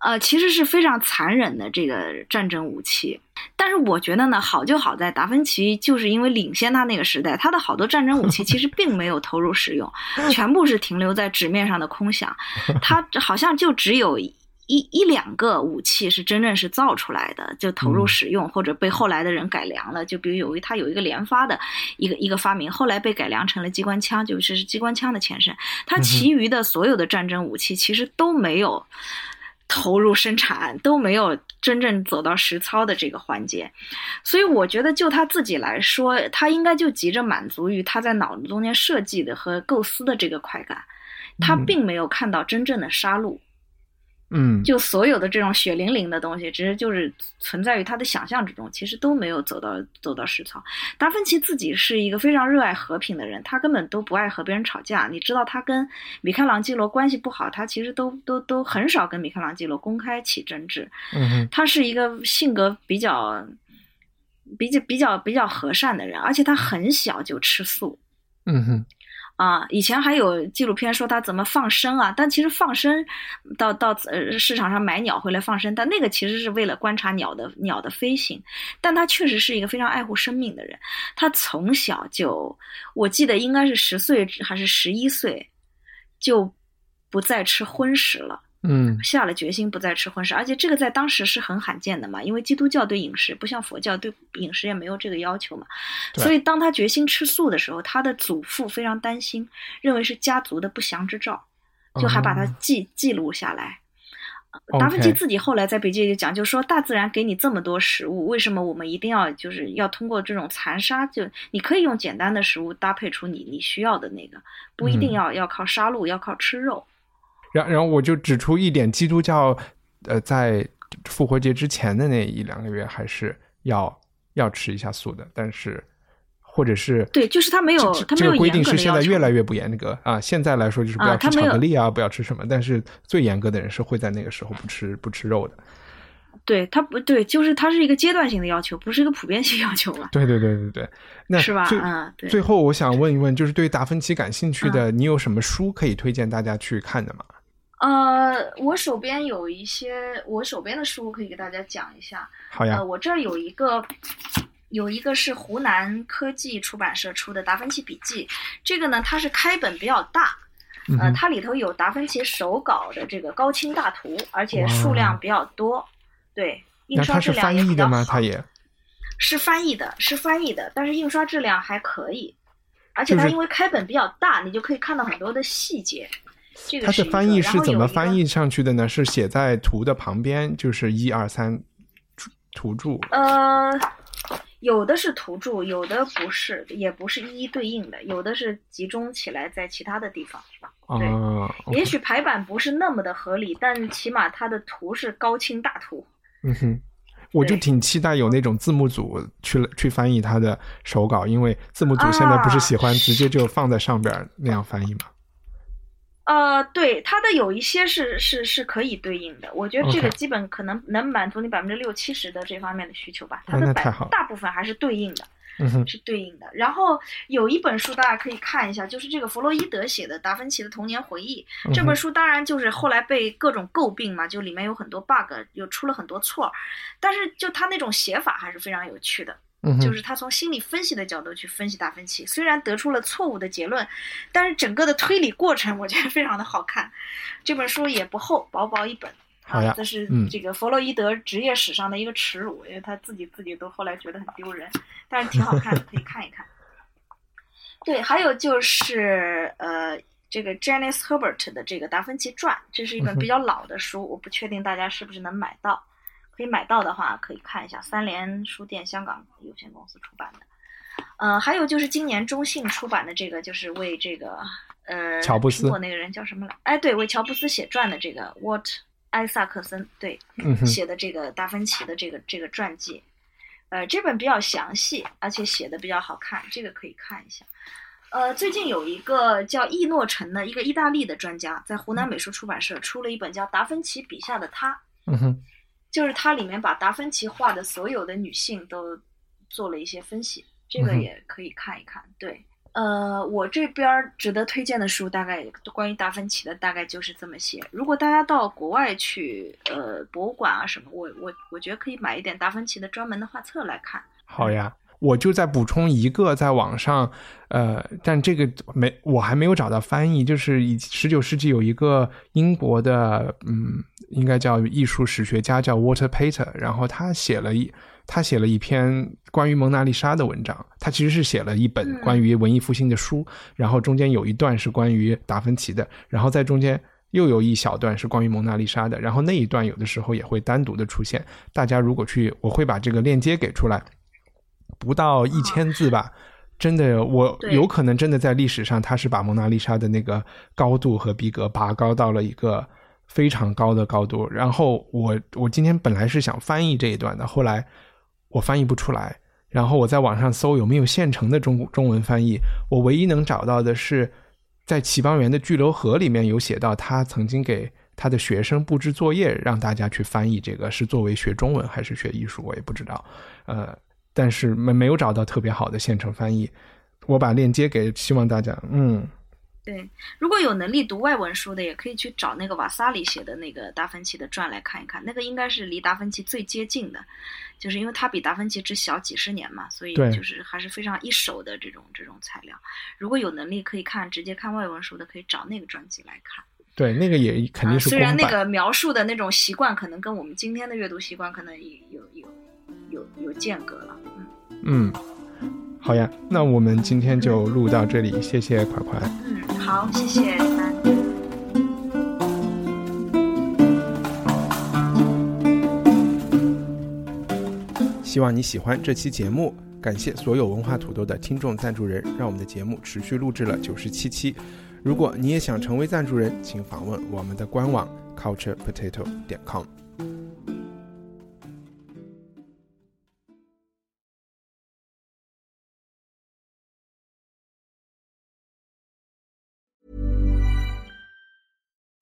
呃，其实是非常残忍的这个战争武器。但是我觉得呢，好就好在达芬奇就是因为领先他那个时代，他的好多战争武器其实并没有投入使用，全部是停留在纸面上的空想，他好像就只有。一一两个武器是真正是造出来的，就投入使用或者被后来的人改良了。就比如有一他有一个连发的一个一个发明，后来被改良成了机关枪，就是是机关枪的前身。他其余的所有的战争武器其实都没有投入生产，都没有真正走到实操的这个环节。所以我觉得就他自己来说，他应该就急着满足于他在脑子中间设计的和构思的这个快感，他并没有看到真正的杀戮。嗯，就所有的这种血淋淋的东西，只是就是存在于他的想象之中，其实都没有走到走到实操。达芬奇自己是一个非常热爱和平的人，他根本都不爱和别人吵架。你知道，他跟米开朗基罗关系不好，他其实都都都很少跟米开朗基罗公开起争执。嗯他是一个性格比较比较比较比较和善的人，而且他很小就吃素。嗯哼。啊，以前还有纪录片说他怎么放生啊，但其实放生到到呃市场上买鸟回来放生，但那个其实是为了观察鸟的鸟的飞行，但他确实是一个非常爱护生命的人。他从小就，我记得应该是十岁还是十一岁，就不再吃荤食了。嗯，下了决心不再吃荤食，而且这个在当时是很罕见的嘛，因为基督教对饮食不像佛教对饮食也没有这个要求嘛，所以当他决心吃素的时候，他的祖父非常担心，认为是家族的不祥之兆，就还把它记记录下来。达芬奇自己后来在笔记里讲，就说大自然给你这么多食物，为什么我们一定要就是要通过这种残杀？就你可以用简单的食物搭配出你你需要的那个，不一定要要靠杀戮，要靠吃肉。然然后我就指出一点，基督教，呃，在复活节之前的那一两个月还是要要吃一下素的，但是或者是对，就是他没有，他这个规定是现在越来越不严格啊。现在来说就是不要吃巧克力啊，不要吃什么，但是最严格的人是会在那个时候不吃不吃肉的。对他不对，就是他是一个阶段性的要求，不是一个普遍性要求嘛。对对对对对，那是吧？最嗯，最后我想问一问，就是对达芬奇感兴趣的，你有什么书可以推荐大家去看的吗？呃，我手边有一些我手边的书可以给大家讲一下。好呀。呃，我这儿有一个，有一个是湖南科技出版社出的《达芬奇笔记》，这个呢，它是开本比较大，呃，它里头有达芬奇手稿的这个高清大图，而且数量比较多。对，印刷质量也比较好。它也是翻译的，是翻译的，但是印刷质量还可以，而且它因为开本比较大，你就可以看到很多的细节。它的翻译是怎么翻译上去的呢？是写在图的旁边，就是一二三图注。呃，有的是图注，有的不是，也不是一一对应的，有的是集中起来在其他的地方。对，也许排版不是那么的合理，但起码它的图是高清大图。嗯哼，我就挺期待有那种字幕组去去翻译他的手稿，因为字幕组现在不是喜欢直接就放在上边那样翻译吗？呃，对，它的有一些是是是可以对应的，我觉得这个基本可能能满足你百分之六七十的这方面的需求吧。它的百大部分还是对应的，是对应的。然后有一本书大家可以看一下，就是这个弗洛伊德写的《达芬奇的童年回忆》这本书，当然就是后来被各种诟病嘛，就里面有很多 bug，又出了很多错，但是就他那种写法还是非常有趣的。就是他从心理分析的角度去分析达芬奇，虽然得出了错误的结论，但是整个的推理过程我觉得非常的好看。这本书也不厚，薄薄一本。好呀，这是这个弗洛伊德职业史上的一个耻辱，因为他自己自己都后来觉得很丢人，但是挺好看的，可以看一看。对，还有就是呃，这个 Janice Herbert 的这个达芬奇传，这是一本比较老的书，我不确定大家是不是能买到。可以买到的话，可以看一下三联书店香港有限公司出版的。呃，还有就是今年中信出版的这个，就是为这个呃苹果那个人叫什么来？哎，对，为乔布斯写传的这个 What 艾萨克森对写的这个达芬奇的这个这个传记。呃，这本比较详细，而且写的比较好看，这个可以看一下。呃，最近有一个叫易诺城的一个意大利的专家，在湖南美术出版社出了一本叫《达芬奇笔下的他》。嗯哼。就是它里面把达芬奇画的所有的女性都做了一些分析，这个也可以看一看。对，呃，我这边值得推荐的书，大概关于达芬奇的大概就是这么些。如果大家到国外去，呃，博物馆啊什么，我我我觉得可以买一点达芬奇的专门的画册来看。好呀。我就再补充一个，在网上，呃，但这个没，我还没有找到翻译。就是十九世纪有一个英国的，嗯，应该叫艺术史学家叫 Water Pater，然后他写了一他写了一篇关于蒙娜丽莎的文章。他其实是写了一本关于文艺复兴的书，然后中间有一段是关于达芬奇的，然后在中间又有一小段是关于蒙娜丽莎的，然后那一段有的时候也会单独的出现。大家如果去，我会把这个链接给出来。不到一千字吧，真的，我有可能真的在历史上，他是把蒙娜丽莎的那个高度和逼格拔高到了一个非常高的高度。然后我我今天本来是想翻译这一段的，后来我翻译不出来。然后我在网上搜有没有现成的中中文翻译，我唯一能找到的是在齐邦媛的《巨流河》里面有写到，他曾经给他的学生布置作业，让大家去翻译这个，是作为学中文还是学艺术，我也不知道。呃。但是没没有找到特别好的现成翻译，我把链接给希望大家，嗯，对，如果有能力读外文书的，也可以去找那个瓦萨里写的那个达芬奇的传来看一看，那个应该是离达芬奇最接近的，就是因为他比达芬奇只小几十年嘛，所以就是还是非常一手的这种这种材料。如果有能力可以看直接看外文书的，可以找那个专辑来看。对，那个也肯定是。虽然那个描述的那种习惯可能跟我们今天的阅读习惯可能有有。有有间隔了，嗯，嗯，好呀，那我们今天就录到这里，谢谢款款。嗯，好，谢谢三。希望你喜欢这期节目，感谢所有文化土豆的听众赞助人，让我们的节目持续录制了九十七期。如果你也想成为赞助人，请访问我们的官网 culturepotato